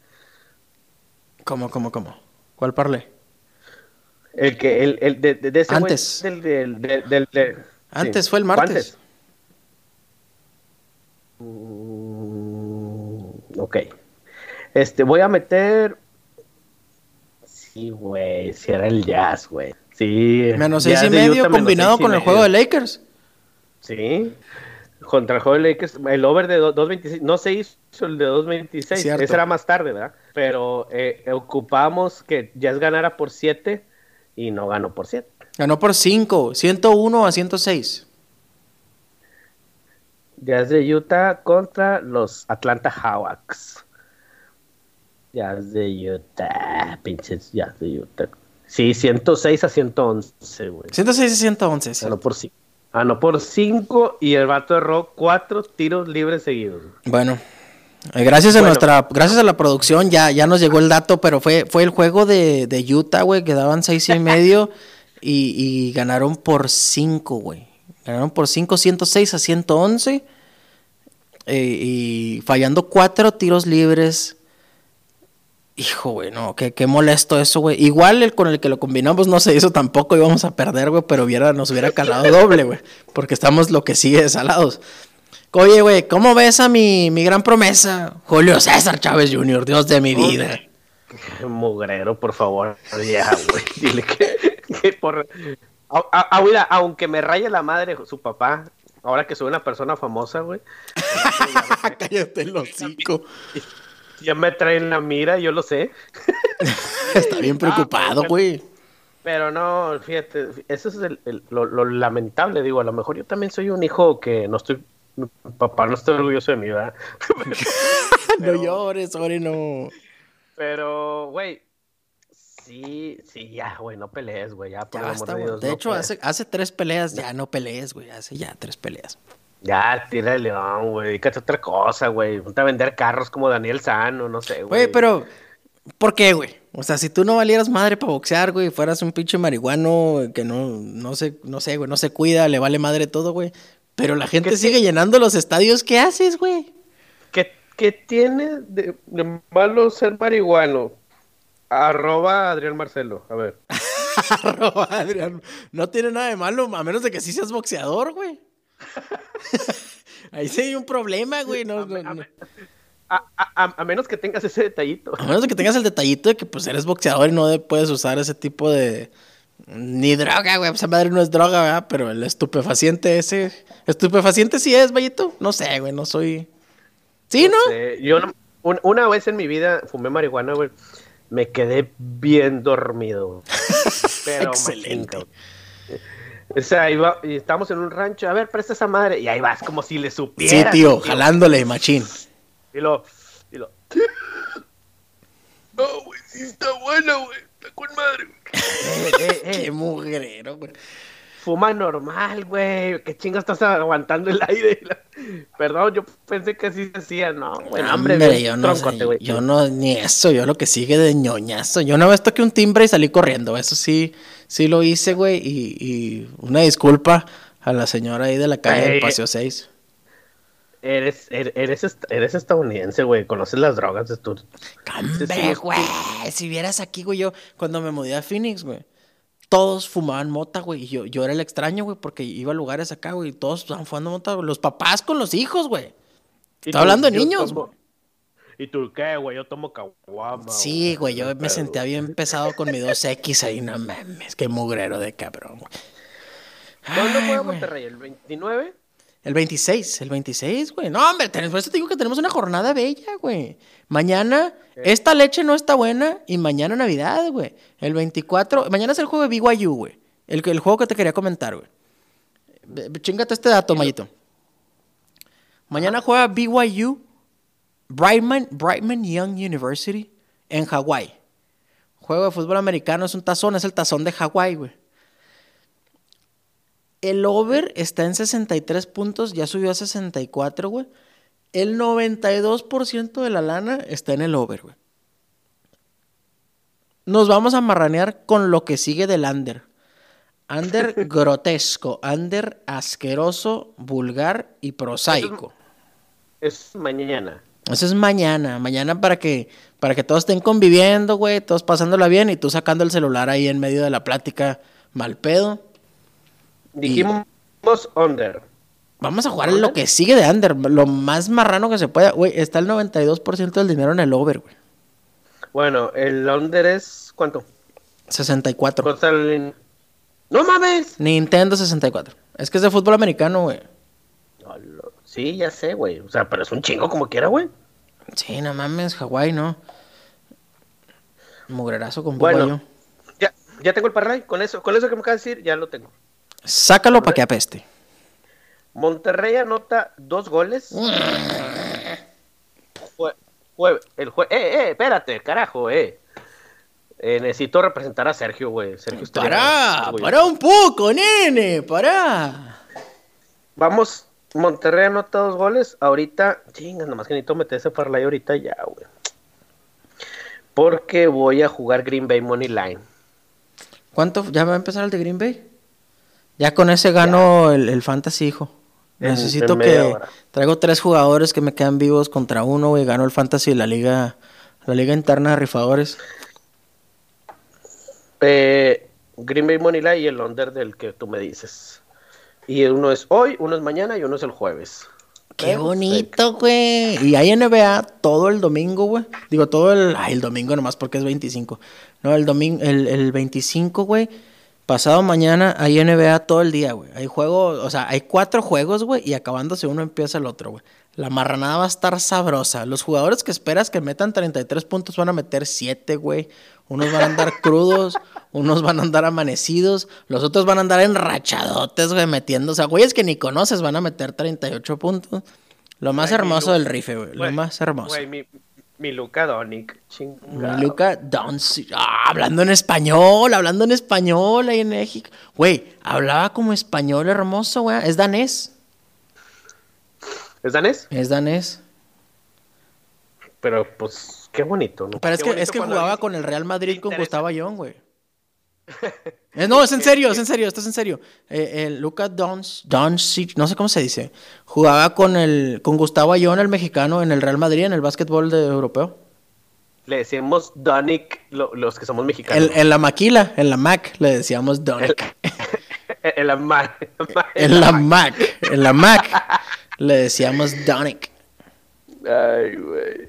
¿Cómo, cómo, cómo? ¿Cuál parlé? El que, el, el de, de ese Antes. del, del, del, Antes fue el martes. Mm, ok. Este, voy a meter. Sí, güey. Si era el jazz, güey. Sí. Menos seis y medio combinado con el juego de Lakers. Sí. Contra el juego de Lakers, el over de 2.26, no se hizo el de 2.26, ese era más tarde, ¿verdad? Pero eh, ocupamos que Jazz ganara por 7 y no ganó por 7. Ganó por 5, 101 a 106. Jazz de Utah contra los Atlanta Hawks. Jazz de Utah, pinches Jazz de Utah. Sí, 106 a 111, güey. 106 a 111, sí. Ganó por 5. Ah, no, por 5 y el vato erró 4 tiros libres seguidos. Bueno, eh, gracias a nuestra, gracias a la producción ya, ya nos llegó el dato, pero fue, fue el juego de, de Utah, güey, que daban 6 y medio *laughs* y, y ganaron por 5, güey. Ganaron por 5, 106 a 111. Eh, y fallando cuatro tiros libres. Hijo, güey, no, qué, qué molesto eso, güey. Igual el con el que lo combinamos no se hizo tampoco, íbamos a perder, güey, pero hubiera, nos hubiera calado doble, güey. Porque estamos lo que sigue salados. Oye, güey, ¿cómo ves a mi, mi gran promesa? Julio César Chávez Jr., Dios de mi vida. mugrero, por favor. Ya, güey. *laughs* Dile que, por... aunque me raye la madre su papá, ahora que soy una persona famosa, güey. *laughs* *laughs* Cállate el hocico. Ya me traen la mira, yo lo sé. *laughs* Está bien *laughs* preocupado, güey. pero no, fíjate, eso es lo, lamentable, digo, a lo mejor yo también soy un hijo que no estoy, papá no estoy orgulloso de mí, ¿verdad? *laughs* no llores, ahora no. Pero, güey, Sí, sí, ya, güey, no pelees, güey, ya, por amor de Dios. De hecho, hace, hace tres peleas, ya no pelees, güey, hace ya tres peleas. Ya, tira el león, güey, dedícate a otra cosa, güey, ponte a vender carros como Daniel Sano, no sé, güey. Güey, pero, ¿por qué, güey? O sea, si tú no valieras madre para boxear, güey, fueras un pinche marihuano que no, no sé, no sé, güey, no se cuida, le vale madre todo, güey. Pero la gente sigue llenando los estadios, ¿qué haces, güey? ¿Qué, ¿Qué, tiene de malo ser marihuano? Arroba Adrián Marcelo, a ver. *laughs* Arroba Adrián. No tiene nada de malo, a menos de que sí seas boxeador, güey. *laughs* Ahí sí hay un problema, güey. No, a, menos que tengas ese detallito. A menos que tengas el detallito de que pues eres boxeador y no puedes usar ese tipo de... Ni droga, güey. Esa madre no es droga, ¿verdad? Pero el estupefaciente ese... ¿Estupefaciente sí es, Vallito? No sé, güey. No soy... ¿Sí, no? Yo una vez en mi vida fumé marihuana, güey me quedé bien dormido. *laughs* Pero Excelente. O sea, iba, y estamos en un rancho, a ver, presta esa madre, y ahí vas como si le supiera. Sí, tío, jalándole, machín. Y lo, y lo. No, güey, sí está buena, güey, está con madre, *laughs* Qué mugrero, güey fuma normal, güey. ¿Qué chingas estás aguantando el aire? *laughs* Perdón, yo pensé que así se hacía. No, güey, hombre, yo no, yo no, ni eso, yo lo que sigue de ñoñazo. Yo una vez toqué un timbre y salí corriendo. Eso sí, sí lo hice, güey. Y, una disculpa a la señora ahí de la calle del Paseo 6. Eres, er, eres, eres, estadounidense, güey. Conoces las drogas de tu. ¡Cambe, güey! Si vieras aquí, güey, yo cuando me mudé a Phoenix, güey todos fumaban mota, güey. Y yo, yo era el extraño, güey, porque iba a lugares acá, güey, y todos estaban fumando mota, güey. Los papás con los hijos, güey. Estaba hablando de niños, güey. ¿Y tú qué, güey? Yo tomo caguama. Sí, güey, yo me sentía bien pesado con mi 2X *laughs* ahí, no mames, qué mugrero de cabrón, güey. ¿Cuándo fue a Monterrey? ¿El 29? El 26, el 26, güey. No, hombre, por eso te digo que tenemos una jornada bella, güey. Mañana, esta leche no está buena y mañana Navidad, güey. El 24, mañana es el juego de BYU, güey. El, el juego que te quería comentar, güey. Chingate este dato, Mayito. Mañana juega BYU, Brightman, Brightman Young University, en Hawái. Juego de fútbol americano es un tazón, es el tazón de Hawái, güey. El over está en 63 puntos, ya subió a 64, güey. El 92% de la lana está en el over, güey. Nos vamos a marranear con lo que sigue del under. Under *laughs* grotesco, under asqueroso, vulgar y prosaico. Es mañana. Eso es mañana, mañana para que para que todos estén conviviendo, güey, todos pasándola bien y tú sacando el celular ahí en medio de la plática mal pedo. Dijimos under. Vamos a jugar lo que sigue de under, lo más marrano que se pueda. Güey, está el 92% del dinero en el over, güey. Bueno, el under es ¿cuánto? 64. Costa el- No mames. Nintendo 64. Es que es de fútbol americano, güey. Sí, ya sé, güey. O sea, pero es un chingo como quiera, güey. Sí, no mames, Hawái, ¿no? Mugrerazo con Bueno. bueno. Ya, ya tengo el parlay. Con eso, con eso que me acabas de decir, ya lo tengo. Sácalo para que apeste. Monterrey anota dos goles. Jue- jue- el jue- eh, eh, espérate, carajo, eh. Eh, necesito representar a Sergio, güey. Sergio Pará, güey. pará un poco, nene, pará. Vamos, Monterrey anota dos goles. Ahorita, chingas, nomás que necesito meter ese parlay ahorita ya, güey. Porque voy a jugar Green Bay Money Line. ¿Cuánto? ¿Ya va a empezar el de Green Bay? Ya con ese gano el, el fantasy, hijo. Necesito en que... hora. Traigo tres jugadores que me quedan vivos contra uno, güey. Gano el fantasy de la liga... La liga interna de rifadores. Eh, Green Bay Line y el under del que tú me dices. Y uno es hoy, uno es mañana y uno es el jueves. Qué bonito, güey. Y hay NBA todo el domingo, güey. Digo, todo el... Ay, el domingo nomás porque es 25. No, el domingo... El, el 25, güey. Pasado mañana hay NBA todo el día, güey. Hay juego... O sea, hay cuatro juegos, güey. Y acabándose uno empieza el otro, güey. La marranada va a estar sabrosa. Los jugadores que esperas que metan 33 puntos van a meter 7, güey. Unos van a andar *laughs* crudos, unos van a andar amanecidos, los otros van a andar enrachadotes, güey, metiendo. O sea, güeyes que ni conoces van a meter 38 puntos. Lo más hermoso del rife, güey. Lo más hermoso. Güey, mi, mi Luca Donic. Mi. Luca Doncic. Ah, hablando en español, hablando en español ahí en México. Güey, hablaba como español hermoso, güey. Es danés. ¿Es danés? Es danés. Pero pues qué bonito, ¿no? Pero es Qué que, es que jugaba con el Real Madrid con. Gustavo Ayón, güey. Eh, no, es en serio, es en serio, esto es en serio. Eh, el Luca Doncic, Doncic, no sé cómo se dice. Jugaba con el con Gustavo Ayón, el mexicano, en el Real Madrid, en el básquetbol de europeo. Le decimos Donic lo- los que somos mexicanos. El- en la maquila, en la Mac, le decíamos Donic. en *laughs* la ma- En la Mac, en la Mac, le decíamos Donic. Ay, güey.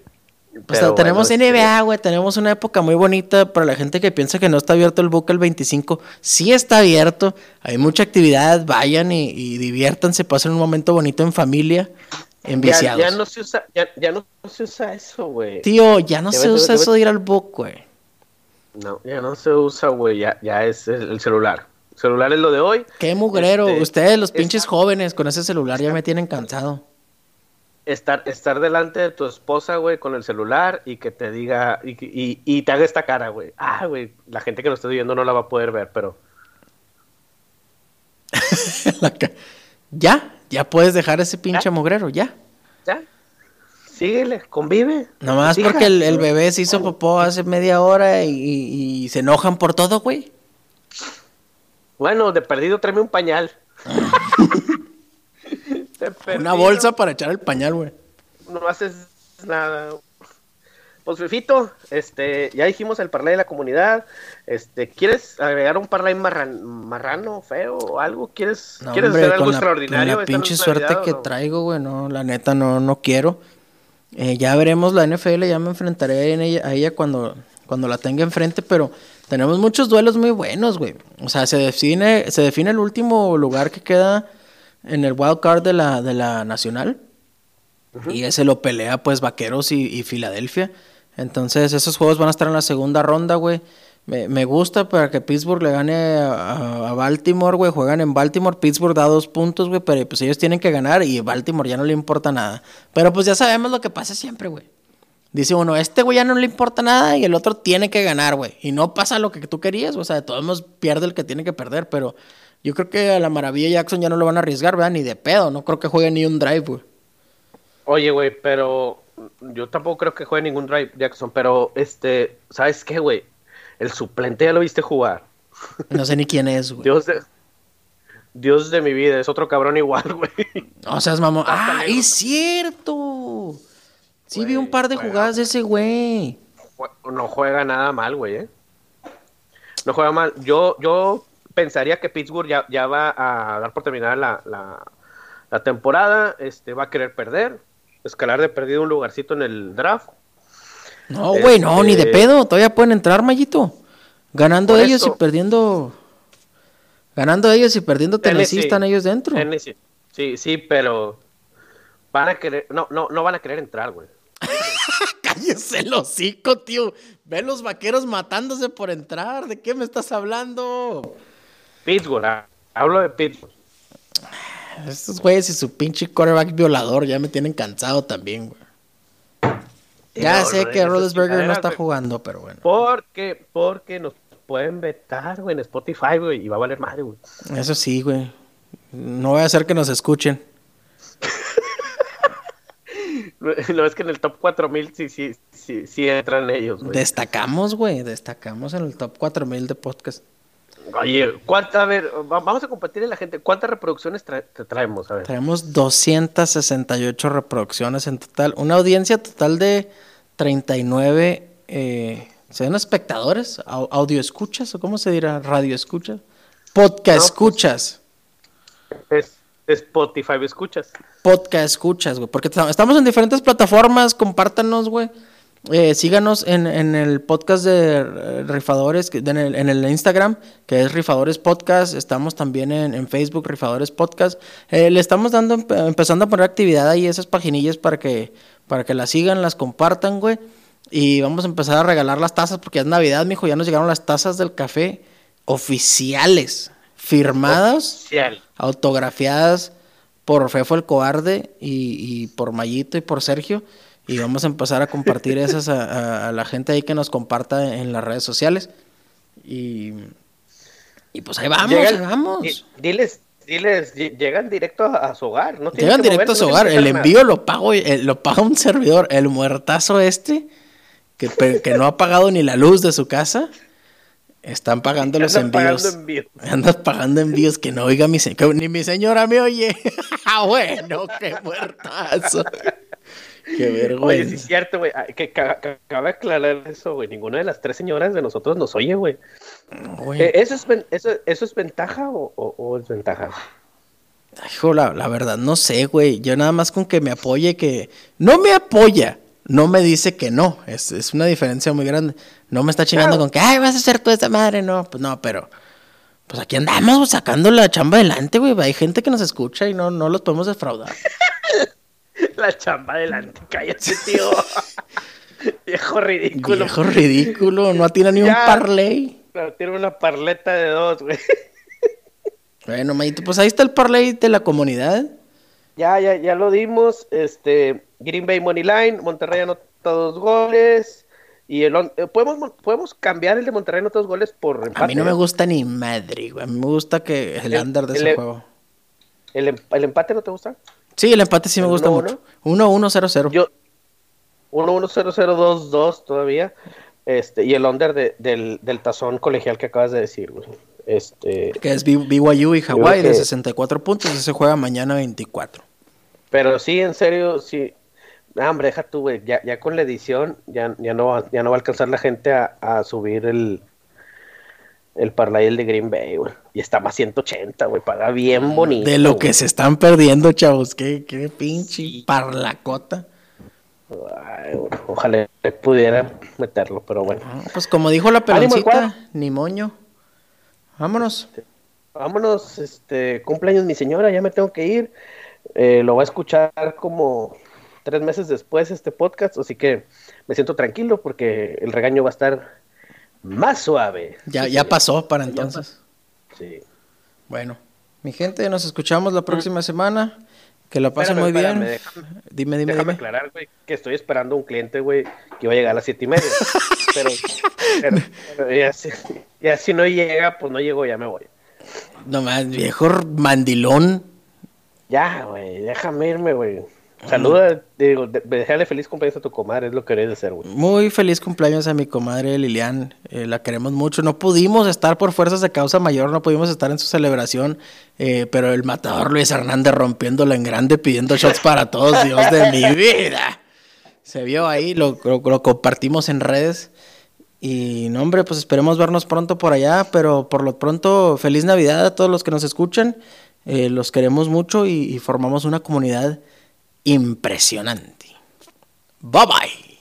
Pues Pero tenemos bueno, NBA, güey. Tenemos una época muy bonita para la gente que piensa que no está abierto el book el 25. Sí está abierto. Hay mucha actividad. Vayan y, y diviértanse. Pasen un momento bonito en familia. Ya, Enviciados. ya no se usa, ya, ya no se usa eso, güey. Tío, ya no se usa eso de ir al book, güey. No, ya no se usa, güey. Ya, ya es el, el celular. El celular es lo de hoy. Qué mugrero. Este, Ustedes, los pinches jóvenes, con ese celular ya me tienen cansado. Estar, estar delante de tu esposa, güey, con el celular y que te diga y, y, y te haga esta cara, güey. Ah, güey, la gente que lo esté viendo no la va a poder ver, pero *laughs* ya, ya puedes dejar ese pinche ¿Ya? mugrero, ya. ya. Síguele, convive. Nomás porque el, el bebé se hizo popó hace media hora y, y- y se enojan por todo, güey. Bueno, de perdido tráeme un pañal. *laughs* Una bolsa para echar el pañal, güey. No haces nada. Pues Fifito, este, ya dijimos el parlay de la comunidad. Este, ¿quieres agregar un parlay marran- marrano, feo o algo? ¿Quieres, No, ¿quieres hombre, hacer algo con la, extraordinario? con la pinche suerte que no? traigo, güey, no, la neta no, no quiero. Eh, ya veremos la NFL, ya me enfrentaré ella- a ella cuando, cuando la tenga enfrente, pero tenemos muchos duelos muy buenos, güey. O sea, se define, se define el último lugar que queda en el wild card de la, de la nacional. Y ese lo pelea, pues, Vaqueros y, y Filadelfia. Entonces, esos juegos van a estar en la segunda ronda, güey. Me, me gusta para que Pittsburgh le gane a, a Baltimore, güey. Juegan en Baltimore. Pittsburgh da dos puntos, güey. Pero pues ellos tienen que ganar y Baltimore ya no le importa nada. Pero pues ya sabemos lo que pasa siempre, güey. Dice uno, este güey ya no le importa nada y el otro tiene que ganar, güey. Y no pasa lo que tú querías. O sea, de todos modos pierde el que tiene que perder. Pero yo creo que a la maravilla Jackson ya no lo van a arriesgar, ¿verdad? Ni de pedo. No creo que juegue ni un drive, güey. Oye, güey, pero yo tampoco creo que juegue ningún drive Jackson. Pero, este, ¿sabes qué, güey? El suplente ya lo viste jugar. No sé ni quién es, *laughs* güey. Dios de, Dios de mi vida, es otro cabrón igual, *laughs* güey. O sea, es mamón. ¡Ah, es cierto! Sí Güey, vi un par de juega. jugadas de ese güey. No juega nada mal, güey, ¿eh? No juega mal. Yo, yo pensaría que Pittsburgh ya, ya va a dar por terminada la, la, la temporada. Este, va a querer perder. Escalar de perdido un lugarcito en el draft. No, güey, no, Este- ni de pedo. Todavía pueden entrar, Mayito. Ganando ellos y perdiendo. Ganando ellos y perdiendo Tennessee, Tennessee. están ellos dentro. Tennessee. Sí, sí, pero van a querer, no, no, no van a querer entrar, güey. *laughs* Cállese el hocico, tío. Ve los vaqueros matándose por entrar. ¿De qué me estás hablando? Pittsburgh, ah, hablo de Pittsburgh. Estos güeyes y su pinche quarterback violador ya me tienen cansado también, güey. Ya No, sé que Rodesberger no está jugando, pero bueno. Porque, porque nos pueden vetar, güey, en Spotify, güey, y va a valer madre, güey. Eso sí, güey. No voy a hacer que nos escuchen. *laughs* No es que en el top 4000 sí, sí, sí, sí entran ellos, güey. Destacamos, güey. Destacamos en el top 4000 de podcast. Oye, ¿cuánta, a ver, va- vamos a compartirle a la gente, ¿cuántas reproducciones tra- te traemos? A ver. Tenemos 268 reproducciones en total. Una audiencia total de 39. Eh, ¿Serán espectadores? Au- ¿Audio escuchas? ¿O cómo se dirá? ¿Radio escuchas? Podcast No, pues- escuchas. Es, Spotify, ¿me escuchas? Podcast escuchas, güey. Porque tam- estamos en diferentes plataformas. Compártanos, güey. Eh, síganos en, en el podcast de Rifadores, en el, en el Instagram, que es Rifadores Podcast. Estamos también en, en Facebook, Rifadores Podcast. Eh, le estamos dando, empe- empezando a poner actividad ahí, esas paginillas para que, para que las sigan, las compartan, güey. Y vamos a empezar a regalar las tazas, porque ya es Navidad, mijo. Ya nos llegaron las tazas del café oficiales, firmadas Oficial. autografiadas por Fefo el Cobarde y, y por Mayito y por Sergio. Y vamos a empezar a compartir esas a, a- a la gente ahí que nos comparta en las redes sociales. Y, y pues ahí vamos, Llegan- ahí vamos. di- Diles, diles, lle- llegan directo a, a su hogar. No Llegan que directo a su no hogar. El envío lo pago, eh, lo paga un servidor. El muertazo este, que, que no ha pagado ni la luz de su casa, están pagando los envíos. pagando envíos. Andas pagando envíos que no oiga mi señora, ni mi señora me oye. *laughs* Ah, bueno, qué muertazo. Qué Oye, sí vergüenza. es cierto, güey. ah, Que ca- ca- cabe aclarar eso, güey. Ninguna de las tres señoras de nosotros nos oye, güey. Güey, Eh, ¿Eso, es, eso, ¿Eso es ventaja o, o- o es ventaja? hijo, la, la verdad, no sé, güey. Yo nada más con que me apoye, que no me apoya, no me dice que no. Es, es una diferencia muy grande. No me está chingando Claro. con que, ay, vas a hacer toda esta madre. No, pues no, pero. Pues aquí andamos güey, sacando la chamba adelante, güey. Hay gente que nos escucha y no, no los podemos defraudar. *laughs* *laughs* La chamba adelante, cállate, tío. *laughs* Viejo ridículo. Viejo ridículo, no atina ni un parlay. Pero Tiene una parleta de dos, güey. *laughs* Bueno, Mayito, pues ahí está el parlay de la comunidad. Ya, ya, ya lo dimos. Este, Green Bay Money Line, Monterrey anota dos goles. Y el on- eh, ¿podemos, podemos cambiar el de Monterrey anota dos goles por empate. A mí no me ¿eh? gusta ni madre, güey. A mí me gusta que el El- under de el- ese juego. ¿El, em- el empate no te gusta? Sí, el empate sí me ¿El gusta 1-1? mucho. 1-1-0-0. Yo 1-1-0-0-2-2 todavía. Este, y el under de- del, del tazón colegial que acabas de decir, güey. Este, Que es BYU y Hawaii creo de que- 64 puntos. Ese juega mañana 24. pero sí, en serio, sí. Ah, hombre, deja tú, güey. Ya, ya con la edición, ya, ya, no, va- ya no va a alcanzar la gente a, a subir el, el parlay el de Green Bay, güey. Y está más 180, güey. Paga bien bonito. De lo que se están perdiendo, chavos. Qué, qué pinche parlacota. Ay, ojalá pudiera meterlo, pero bueno. Ah, Pues como dijo la peloncita, ni moño. Vámonos. Vámonos, este, cumpleaños mi señora, ya me tengo que ir. Eh, lo va a escuchar como tres meses después este podcast, así que me siento tranquilo porque el regaño va a estar más suave. Ya, ya pasó para entonces. Sí. Bueno, mi gente, nos escuchamos la próxima semana. Que la pasen muy bien. espérame, déjame- dime, dime, Déjame dime. aclarar, güey, que estoy esperando un cliente, güey, que va a llegar a las siete y media. *laughs* pero, pero, pero ya, si, ya si no llega, pues no llego, ya me voy. Nomás, viejo mandilón. Ya, güey, déjame irme, güey. Saluda, digo, dejarle feliz cumpleaños a tu comadre, es lo que querés hacer, güey. Muy feliz cumpleaños a mi comadre Lilian. eh, la queremos mucho. No pudimos estar por fuerzas de causa mayor, no pudimos estar en su celebración. eh, pero el matador Luis Hernández rompiéndola en grande, pidiendo shots para todos. Dios de mi vida. Se vio ahí, lo, compartimos en redes. Y no, hombre, pues esperemos vernos pronto por allá. Pero por lo pronto, feliz Navidad a todos los que nos escuchan. eh, los queremos mucho y formamos una comunidad impresionante. Bye bye.